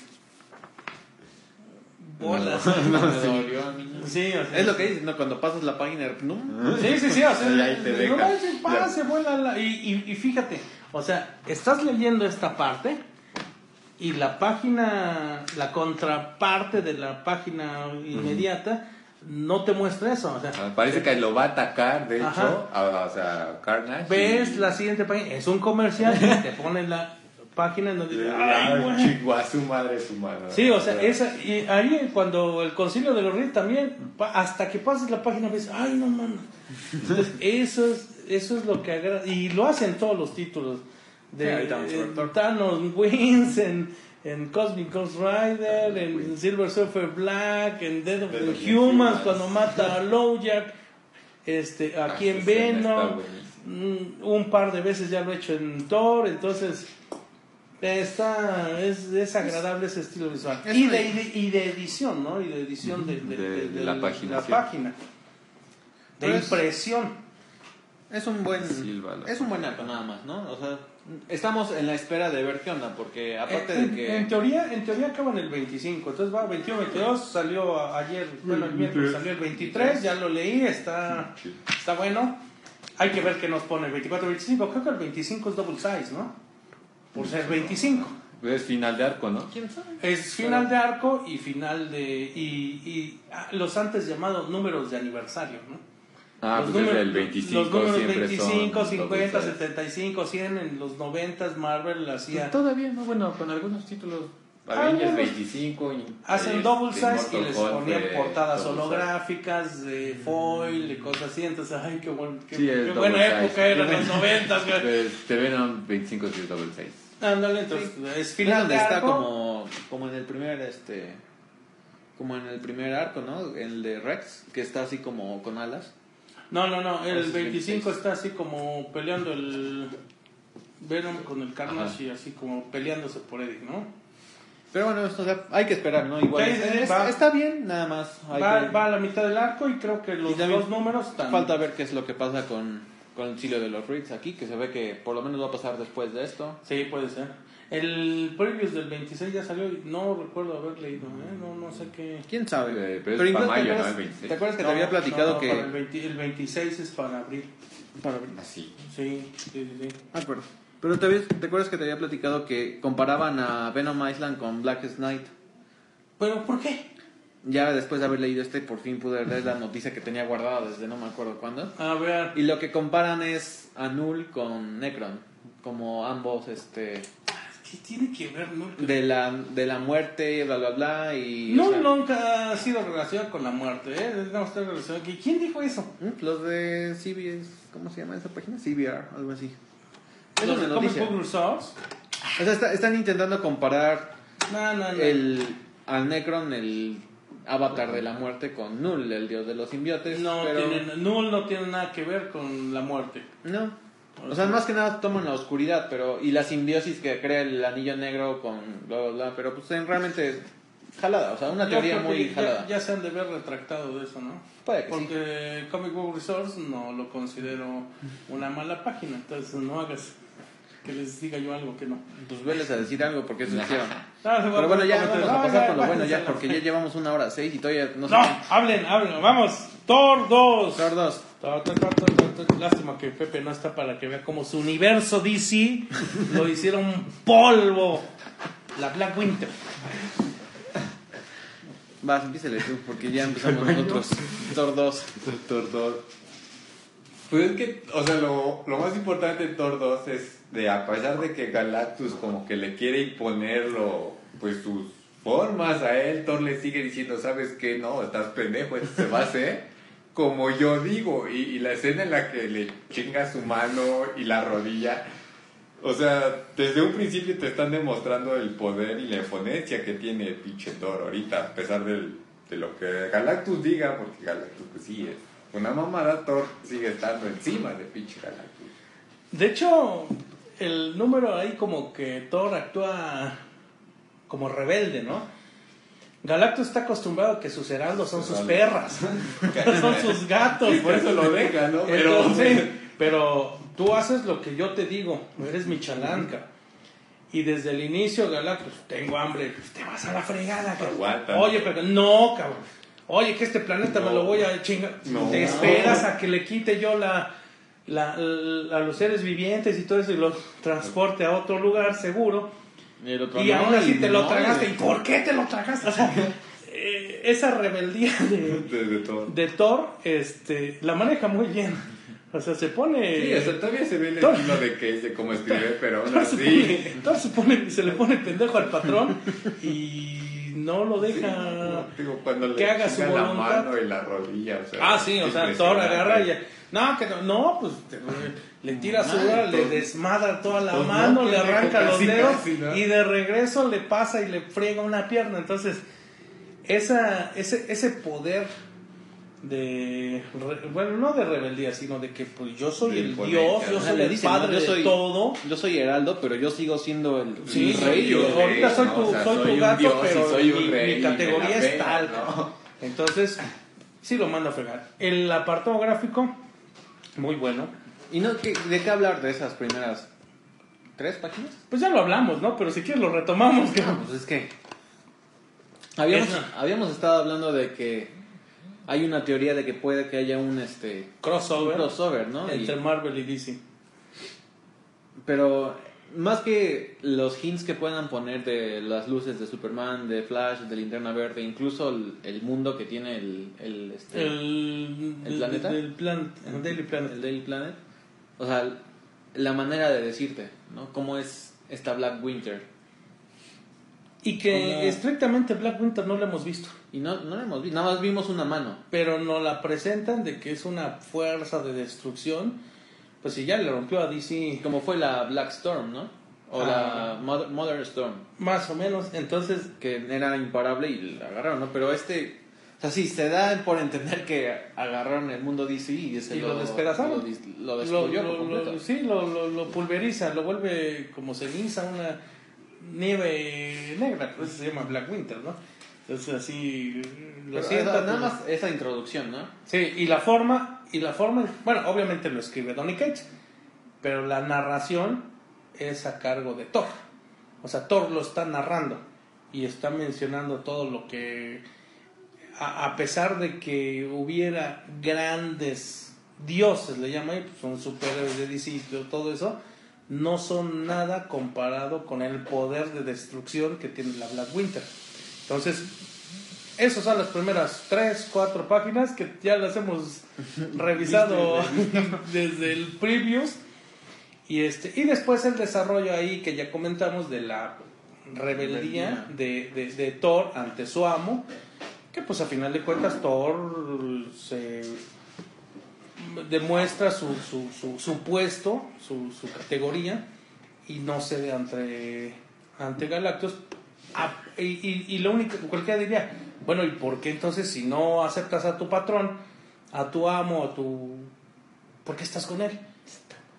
bolas. Me dolió a mí. Sí, o sea, Es lo que dices, ¿no? Cuando pasas la página, ¿no? Sí, sí, sí, o sea, Y ahí te no deja. se vuela la- y, y, y fíjate, o sea, estás leyendo esta parte y la página, la contraparte de la página inmediata no te muestra eso, o sea, Ah, Parece que lo va a atacar, de Ajá. hecho, a- o sea, Carnage. ves y- la siguiente página, es un comercial y te ponen la página en donde dice, ay, Ay, güey. (laughs) su madre, su mano. Sí, o sea, esa, y ahí cuando el concilio de los reyes también, pa- hasta que pases la página ves, ay no mames. Entonces, (laughs) eso es, eso es lo que agrada, y lo hacen todos los títulos. Sí, De, en todo. Thanos (laughs) Wins, en, en Cosmic Ghost Rider, en Silver Surfer Black, en Dead of the the Humans, Humans. cuando mata a Lowjack, este, aquí Ah, en Venom, mm, un par de veces ya lo he hecho en Thor, entonces está es, es agradable ese estilo visual Es y de, y de- y de edición no y de edición de, de- De- de- de la página, la sí. página. de Pero impresión Es un buen. Silva, es un buen arco nada más, ¿no? O sea, estamos en la espera de ver qué onda, porque aparte en, de que... en teoría, en teoría acaban el 25, entonces va 21, 22, salió ayer, bueno, el miércoles salió el 23, ya lo leí, está, está bueno. Hay que ver qué nos pone el 24, 25, creo que el 25 es double size, ¿no? Por ser 25. Es final de arco, ¿no? ¿Quién sabe? Es final de arco y final de. y, y ah, los antes llamados números de aniversario, ¿no? Ah, los pues números, el 25 los números siempre 25, son 50, double 75, 100 en los 90 Marvel hacía. Todavía, no, bueno, con algunos títulos. Algunos. Avengers 25. y- Hacen este, double size y les ponían portadas holográficas, de foil, de cosas así. Entonces, ay, qué, buen, qué, Sí, es qué buena época eran los 90. güey. size. (laughs) Te ven 25 sí es double size. Ándale, entonces, es Es final donde de está como, como en el primer, este... Como en el primer arco, ¿no? El de Rex, que está así como con alas. No, no, no, el Ese es 25 está así como peleando el Venom con el Carnage Ajá. y así como peleándose por Eddie, ¿no? Pero bueno, esto, o sea, hay que esperar, ¿no? Igual Sí, sí, sí, es- va. está bien, nada más. hay Va, que- va a la mitad del arco y creo que los dos números están... Falta ver qué es lo que pasa con, con el Silio de los Riggs aquí, que se ve que por lo menos va a pasar después de esto. Sí, puede ser. El previews del 26 ya salió y no recuerdo haber leído, ¿eh? No, no sé qué... ¿Quién sabe? Eh, pero es incluso para mayo, ¿no? El 26. ¿Te acuerdas que No, te había platicado no, que... para el, 20 el 26 es para abril. para abrir. Así. Sí, sí, sí. sí. Ah, acuerdo. Pero te, habías- ¿te acuerdas que te había platicado que comparaban a Venom Island con Blackest Night? ¿Pero por qué? Ya después de haber leído este, por fin pude leer la noticia que tenía guardada desde no me acuerdo cuándo. A ver... Y lo que comparan es a Null con Necron, como ambos, este, ¿Qué tiene que ver, no? de la, de la muerte, bla, bla, bla, y... O sea, nunca ha sido relacionado con la muerte, ¿eh? No está relacionado. ¿Y ¿Quién dijo eso? ¿Mm? Los de CBS, ¿cómo se llama esa página? CBR, algo así. Es ¿Los de Comic. Book? O sea, está- están intentando comparar No, no, no. el, al Necron, el avatar de la muerte, con Null, el dios de los simbiotes. no, pero... tiene, Null no tiene nada que ver con la muerte. No. O sea, más que nada toman la oscuridad, pero y la simbiosis que crea el anillo negro con bla bla bla, pero pues en realmente es jalada, o sea, una Yo teoría muy jalada. Ya, ya se han de ver retractado de eso, ¿no? Puede que sí. Porque Comic Book Resource no lo considero una mala página, entonces no hagas que les diga yo algo que no. Pues veles a decir algo porque eso hicieron. (laughs) Ah, se va Pero bueno, ya comentar. vamos a No, pasar con lo bueno ya, porque ya llevamos una hora seis y todavía no sé. No, hablen, hablen, vamos. Thor 2. Thor 2. Thor, Thor, Thor, Thor, Thor, Thor. Lástima que Pepe no está para que vea cómo su universo DC (laughs) lo hicieron polvo. La Black Winter. Vas, empiécele tú, porque ya empezamos nosotros. Thor 2. Thor 2. Pues es que, o sea, lo, lo más importante en Thor 2 es de, a pesar de que Galactus como que le quiere imponerlo, pues sus formas a él, Thor le sigue diciendo, ¿sabes qué? No, estás pendejo, esto se va a hacer (laughs) como yo digo. Y, y la escena en la que le chinga su mano y la rodilla, o sea, desde un principio te están demostrando el poder y la imponencia que tiene el pinche Thor ahorita, a pesar del, de lo que Galactus diga, porque Galactus pues sí es una mamada, Thor sigue estando encima de pinche Galactus. De hecho, el número ahí como que Thor actúa como rebelde, ¿no? Galactus está acostumbrado a que sus heraldos son sus perras, (laughs) son sus gatos. Por eso lo deja, ¿no? Pero, Entonces, pero tú haces lo que yo te digo, eres mi chalanca. Y desde el inicio, Galactus, tengo hambre, pues te vas a la fregada, cabrón. Aguanta. Oye, pero no, cabrón. Oye, que este planeta me lo voy a chingar. No. Te esperas a que le quite yo la, la, la- a los seres vivientes y todo eso y los transporte a otro lugar seguro. Y, otro Y aún así te lo tragaste. y- ¿Y por qué te lo tragaste? (laughs) O sea, eh, esa rebeldía de, Desde Thor. de Thor este, la maneja muy bien. O sea, se pone. Sí, o sea, todavía se ve el Thor- estilo de Cage de cómo escribe, pero aún Thor se, así. pone, Thor se, pone- se le pone pendejo al patrón y no lo deja. Digo, cuando que le haga su chingan la voluntad. mano y la rodilla, o sea. Ah, sí, o sea, Thor impresionante. agarra y. No, que no, no, pues te- le tira sudor, le desmadra toda la no, mano, le arranca los dedos casi, ¿no? y de regreso le pasa y le friega una pierna. Entonces, esa, ese, ese poder de. re- Bueno, no de rebeldía, sino de que pues yo soy De el Dios, yo soy el dicen, ¿no? padre yo soy, de todo. Yo soy heraldo, pero yo sigo siendo el, Sí, rey. sí, yo ahorita soy ¿no? tu, O sea, soy soy tu gato, dios pero soy mi, rey, categoría es pela, tal. ¿no? Entonces, sí lo mando a fregar. El apartado gráfico, muy bueno. ¿Y no, qué- de qué hablar de esas primeras ¿Tres páginas? Pues ya lo hablamos, ¿no? Pero si quieres lo retomamos. que- Ah, pues es que. Habíamos, habíamos estado hablando de que hay una teoría de que puede que haya un este un Crossover crossover, ¿no? Y- entre Marvel y DC. pero más que los hints que puedan poner de las luces de Superman, de Flash, de Linterna Verde, incluso el, el mundo que tiene el, el, este, El, ¿El planeta? El, plan, Daily Planet. el Daily Planet. O sea, la manera de decirte, ¿no? ¿Cómo es esta Black Winter? Y que Como- estrictamente Black Winter no lo hemos visto. Y no, no la hemos visto, nada más vimos una mano. Pero nos la presentan de que es una fuerza de destrucción. Pues si ya le rompió a DC Como fue la Black Storm, ¿no? O Ah. la Mother, Mother Storm, más o menos. Entonces, que era imparable y la agarraron, ¿no? Pero este, o sea, sí, se da por entender que agarraron el mundo DC y, Y lo despedazaron. Lo, lo lo, destruyó sí, lo, pulveriza, lo vuelve como ceniza, una nieve negra. Por eso se llama Black Winter, ¿no? Entonces así lo sienta, esa- nada pues, más esa introducción, ¿no? Sí, y la forma, y la forma, bueno, obviamente lo escribe Donny Cates, pero la narración es a cargo de Thor. O sea, Thor lo está narrando y está mencionando todo lo que, a, a pesar de que hubiera grandes dioses, le llama ahí, pues son superhéroes de DC y todo eso, no son nada comparado con el poder de destrucción que tiene la Black Winter. Entonces, esas son las primeras tres, cuatro páginas que ya las hemos (laughs) revisado desde el previews. Y, este, y después el desarrollo ahí que ya comentamos de la rebeldía de, de- de Thor ante su amo. Que pues a final de cuentas Thor se demuestra su, su, su, su puesto, su, su categoría y no cede ante, ante Galactus. Ah, y, y, y lo único, cualquiera diría, bueno, ¿y por qué entonces si no aceptas a tu patrón, a tu amo, a tu... ¿Por qué estás con él?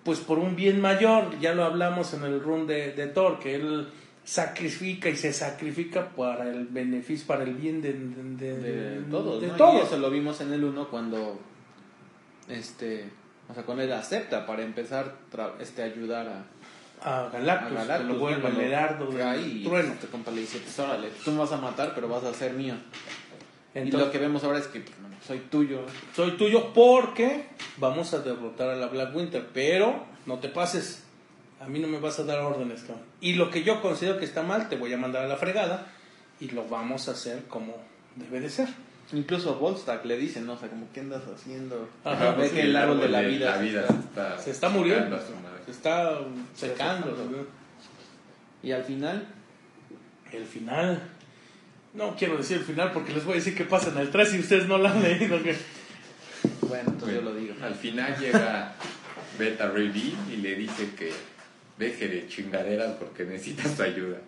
Pues por un bien mayor, ya lo hablamos en el run de, de Thor, que él sacrifica y se sacrifica para el beneficio, para el bien de, de, De todos, de ¿no? todos. Y eso lo vimos en el 1 cuando, este, o sea, cuando él acepta para empezar tra- este, a ayudar a, a Galactus, a Galactus, lo vuelve el heraldo del y trueno. Este compa le dice, pues órale, tú me vas a matar, pero vas a ser mío. y Entonces, lo que vemos ahora es que pues, no, soy tuyo. soy tuyo porque vamos a derrotar a la Black Winter, pero no te pases. A mí no me vas a dar órdenes, cabrón. Y lo que yo considero que está mal, te voy a mandar a la fregada y lo vamos a hacer como debe de ser. Incluso Volstagg le dice, ¿no? O sea, como, ¿qué andas haciendo? Ajá, Ve pues, que el árbol de la vida, la se vida está- se está, Se está muriendo, se está secando. Y al final, El final. No quiero decir el final porque les voy a decir qué pasa en el 3 y ustedes no lo han leído. que- bueno, entonces yo lo digo. Al final llega Beta Ray Bill y le dice que deje de chingaderas porque necesita su ayuda.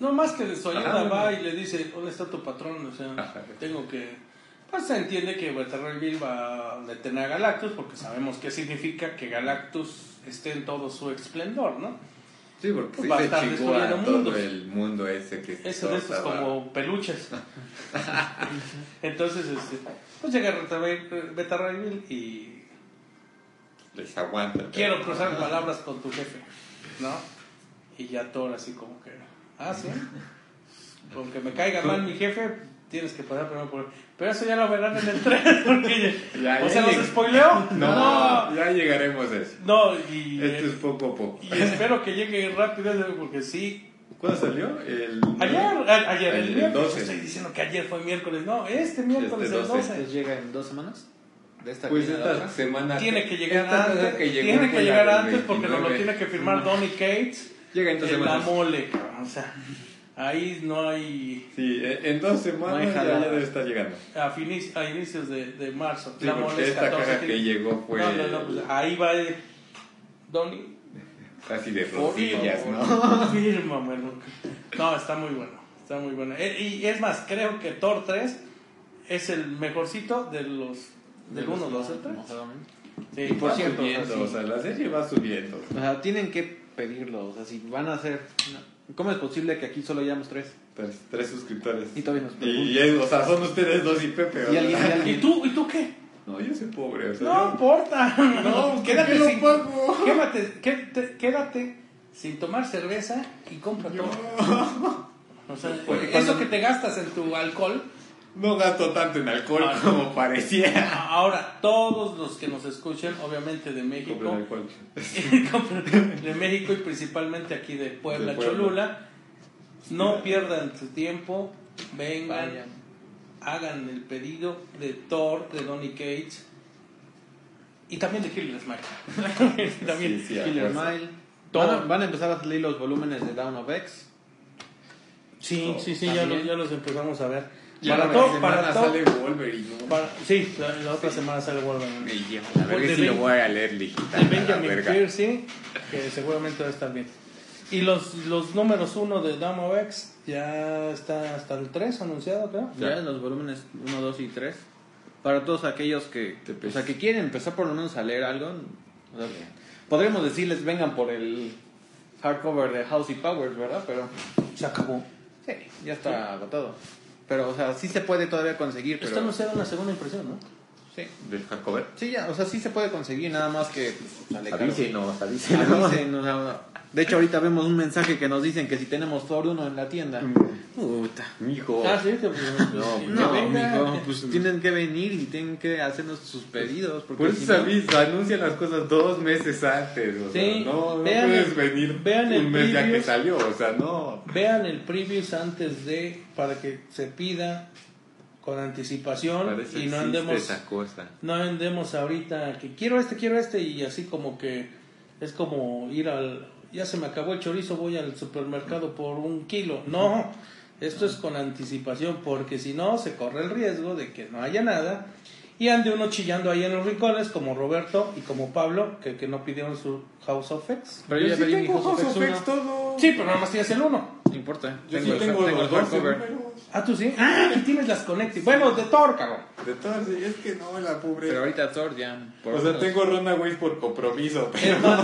No más que de su ayuda Ajá. va y le dice, ¿dónde está tu patrón? O sea, Ajá. tengo que... Pues se entiende que Beta Ray Bill va a detener a Galactus porque sabemos qué significa que Galactus esté en todo su esplendor, ¿no? Sí, porque sí va a estar chingó a destruyendo todo mundos. el mundo ese que Eso de estos estaba- como peluches. (laughs) Entonces, este, pues llega Beta Ray- Beta Ray Bill y Les aguanta. quiero cruzar palabras con tu jefe, ¿no? Y ya Thor así como que, ah, sí. Aunque me caiga mal mi jefe, tienes que pasar primero por... Pero eso ya lo verán en el tren, (laughs) porque... Ya, o ya sea, ¿los lleg- spoileó? (laughs) No, ya llegaremos a eso. No, y, Esto es poco a poco. y espero que llegue rápido, porque sí... ¿Cuándo salió? El... Ayer, a- ayer, el, El miércoles, 12. estoy diciendo que ayer fue miércoles, no, este miércoles Este el 12. 12. Entonces llega en dos semanas. De esta Pues esta semana... Tiene que llegar antes, que tiene que llegar antes porque nos lo 29. tiene que firmar Donny Cates Llega en dos en la semanas. mole, cabrón, o sea, ahí no hay... Sí, en dos semanas No ya, ya debe estar llegando. A, finis- a inicios de, de marzo. Sí, la mole es esta 14 caja que tiene- llegó fue No, no, no, pues ahí va eh, Donny. casi de rodillas, ¿no? (laughs) Fírmamelo. No, está muy bueno. Está muy bueno. Eh, Y es más, creo que Thor 3 es el mejorcito de los. Del 1, 2, el 3. Sí, Y por Va cierto, subiendo, o sea, sí. o sea, la serie va subiendo. O sea, tienen que pedirlo. O sea, si van a hacer. ¿Cómo es posible que aquí solo hayamos tres? Tres, tres suscriptores. Y todavía nos Y, preguntan. y o sea, son ustedes dos y Pepe. Y alguien- y alguien- ¿Y tú, ¿Y tú qué? No, yo soy pobre. O sea, No yo- importa. No, (laughs) quédate ¿qué lo sin, pago? Quédate, quédate, quédate sin tomar cerveza y compra todo. (laughs) O sea, Porque eso cuando- que te gastas en tu alcohol. No gasto tanto en alcohol Ah, como parecía. Ahora, todos los que nos escuchen, obviamente de México, (laughs) de México y principalmente aquí de Puebla, De Puebla. Cholula, no pierdan su tiempo, vengan, Vayan. hagan el pedido de Thor, de Donny Cates y también de Killer Smile. (laughs) también Sí, sí, Killer. Smile. Van a, van a empezar a salir los volúmenes de Down of X. Sí, sí, sí, ya También. los, ya los empezamos a ver. Para la todo, semana para todo. sale Wolverine, ¿no? para- sí, la, la otra semana sale Wolverine. Me lleva la verga, De sí lo voy a leer, lijita. De Benjamin. Piercy, que seguramente va a estar bien. Y los, los números 1 de Damo X ya está hasta el 3 anunciado, creo. Ya los volúmenes 1, 2 y 3. Para todos aquellos que, o sea, que quieren empezar por lo menos a leer algo, o sea, podríamos decirles vengan por el hardcover de House y Powers, ¿verdad? Pero Se acabó. sí, ya está agotado. Pero, o sea, sí se puede todavía conseguir, pero... Está anunciada una segunda impresión, ¿no? Sí, ¿Del hardcover? sí, ya, o sea, sí se puede conseguir, nada más que... pues, sale caro. Avísenos, avísenos. Avisen, o sea, de hecho, ahorita vemos un mensaje que nos dicen que si tenemos Thor 1 en la tienda. Puta. Mijo. Ah, sí, (laughs) pues, No, que No, mijo, pues (laughs) tienen que venir y tienen que hacernos sus pedidos. Porque Por eso si se no- avisa, las cosas dos meses antes. O sea, Sí, no, no vean puedes el- venir vean el un mes ya que salió. O sea, no. Vean el previews antes de, para que se pida con anticipación y no andemos esa cosa. no andemos ahorita que quiero este, quiero este y así como que es como ir al, ya se me acabó el chorizo, voy al supermercado por un kilo. No, esto es con anticipación porque si no se corre el riesgo de que no haya nada y ande uno chillando ahí en los rincones como Roberto y como Pablo que, que no pidieron su House of X. Pero yo ya sí pedí mi House of House of X X 1. todo. Sí, pero nada más tienes el uno. No importa. Yo tengo, sí tengo, tengo el los 12 hardcover. números. Ah, tú sí. Ah, y tienes las Connected. Bueno, de Thor, cabrón. De todas, sí, es que no, la pobre. Pero ahorita Thor ya. por o sea, menos- tengo Runaways por compromiso. Pero Es más,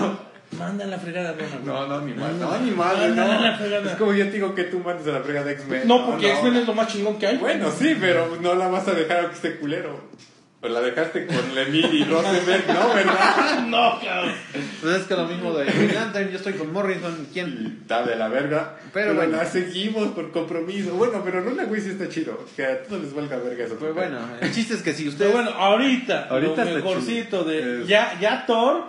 manda la fregada, Ronald. no, no, ni mal. No, ni mal. No, no, la No. fregada. Es como yo te digo que tú mandes a la frega de X-Men. No, porque X-Men es lo más chingón que hay. Bueno, sí, pero no la vas a dejar a que esté culero. O la dejaste con Lemir y Rosenberg, ¿no? ¿Verdad? (laughs) No, cabrón. Pues es que lo mismo de Green Lantern, yo estoy con Morrison. ¿Quién? Y está de la verga. Pero Pero, bueno. la seguimos por compromiso. Bueno, pero Runaways sí está chido. Que a todos les valga verga eso. Pues bueno, el chiste es que si Pero ustedes. bueno, ahorita, Ahorita lo mejorcito de. Es- Ya, ya Thor,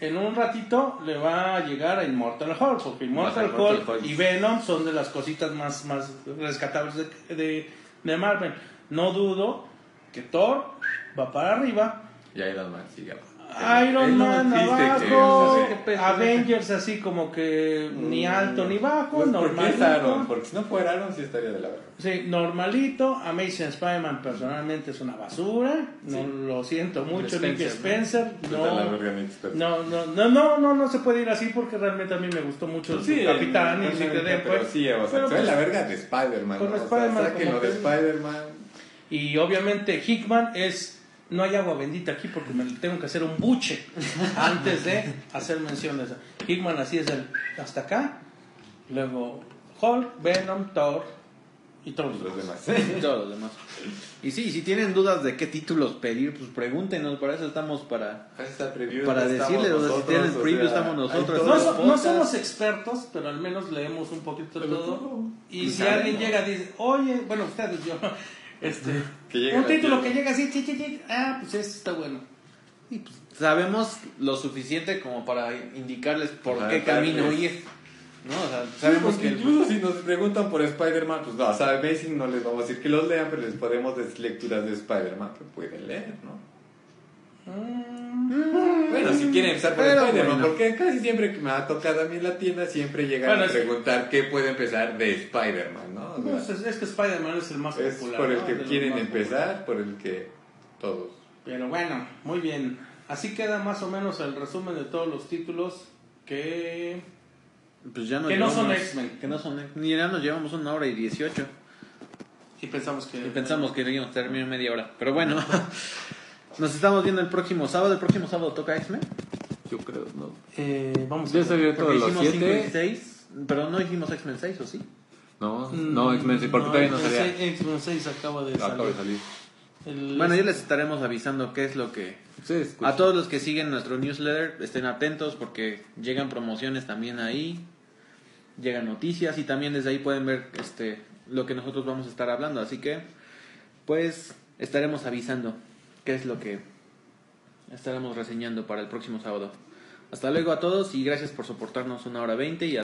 en un ratito, le va a llegar a Immortal Hulk. Porque Immortal Immortal Hulk Hulk. y Venom son de las cositas más, más rescatables de, de, de Marvel. No dudo que Thor va para arriba. Y Iron Man sigue Iron Él no Man que- abajo, no qué pedo. Avengers así como que ni alto ni bajo, Pues, ¿Por qué es Aaron? normalito. Porque si no fuera Aaron, sí estaría de la verga. Sí, normalito. Amazing Spider-Man personalmente es una basura. No lo siento mucho, Spencer, Nick. Spencer. No, Nick no, no, no, no, no, no se puede ir así porque realmente a mí me gustó mucho su Capitán y el- Secret Pero sí, o sea, Pero, pues, la verga de Spider-Man. con ¿no? O sea, Spider-Man como de Spider-Man. Y obviamente Hickman es. No hay agua bendita aquí porque me tengo que hacer un buche antes de hacer mención de eso. Hickman así es el hasta acá. Luego Hulk, Venom, Thor y todos Los demás. demás. y (laughs) todos los demás. Y sí, si tienen dudas de qué títulos pedir, pues pregúntenos, para eso estamos para... Para estamos decirle, o sea, si nosotros, tienen preview, sea, estamos nosotros. No, so- somos expertos, pero al menos leemos un poquito de Pero todo. todo. Y Y si sabemos. alguien llega y dice, oye, bueno, ustedes, yo, este, Que llegue un título que llega así, chi, chi, chi, ah, pues este está bueno. Y, pues, sabemos lo suficiente como para indicarles por Ajá, qué camino ir. ¿no? O sea, Sí, sabemos que... incluso si nos preguntan por Spider-Man, pues no, o sea, Amazing no les vamos a decir que los lean, pero les podemos decir lecturas de Spider-Man que pueden leer, ¿no? Mm, Bueno, si quieren empezar por Pero Spider-Man, bueno. porque casi siempre que me ha tocado a mí en la tienda, siempre llegan Bueno, a que- preguntar qué puede empezar de Spider-Man, ¿no? O sea, pues, es, es que Spider-Man es el más es popular. por el ¿no? que De quieren empezar, por el que todos. Pero bueno, muy bien. Así queda más o menos el resumen de todos los títulos que... Pues ya nos Que no son llevamos- X-Men. Que no son X-Men. Y ya nos llevamos una hora y dieciocho. Y pensamos que... Y pensamos que íbamos a terminar media hora. Pero bueno, (laughs) nos estamos viendo el próximo sábado. ¿El próximo sábado toca X-Men? Yo creo, ¿no? Eh, vamos Yo a ver. todos Porque los hicimos 5 y siete. 6. Pero no hicimos X-Men 6, ¿o sí? No, no, X-Men, sí, porque todavía no salía. seis- X-Men 6 acaba de Acaba de salir. salir. El- Bueno, ya les estaremos avisando qué es lo que... Escuchen. A todos los que siguen nuestro newsletter, estén atentos porque llegan promociones también ahí, llegan noticias y también desde ahí pueden ver este lo que nosotros vamos a estar hablando. Así que, pues, estaremos avisando qué es lo que estaremos reseñando para el próximo sábado. Hasta luego a todos y gracias por soportarnos una hora veinte y a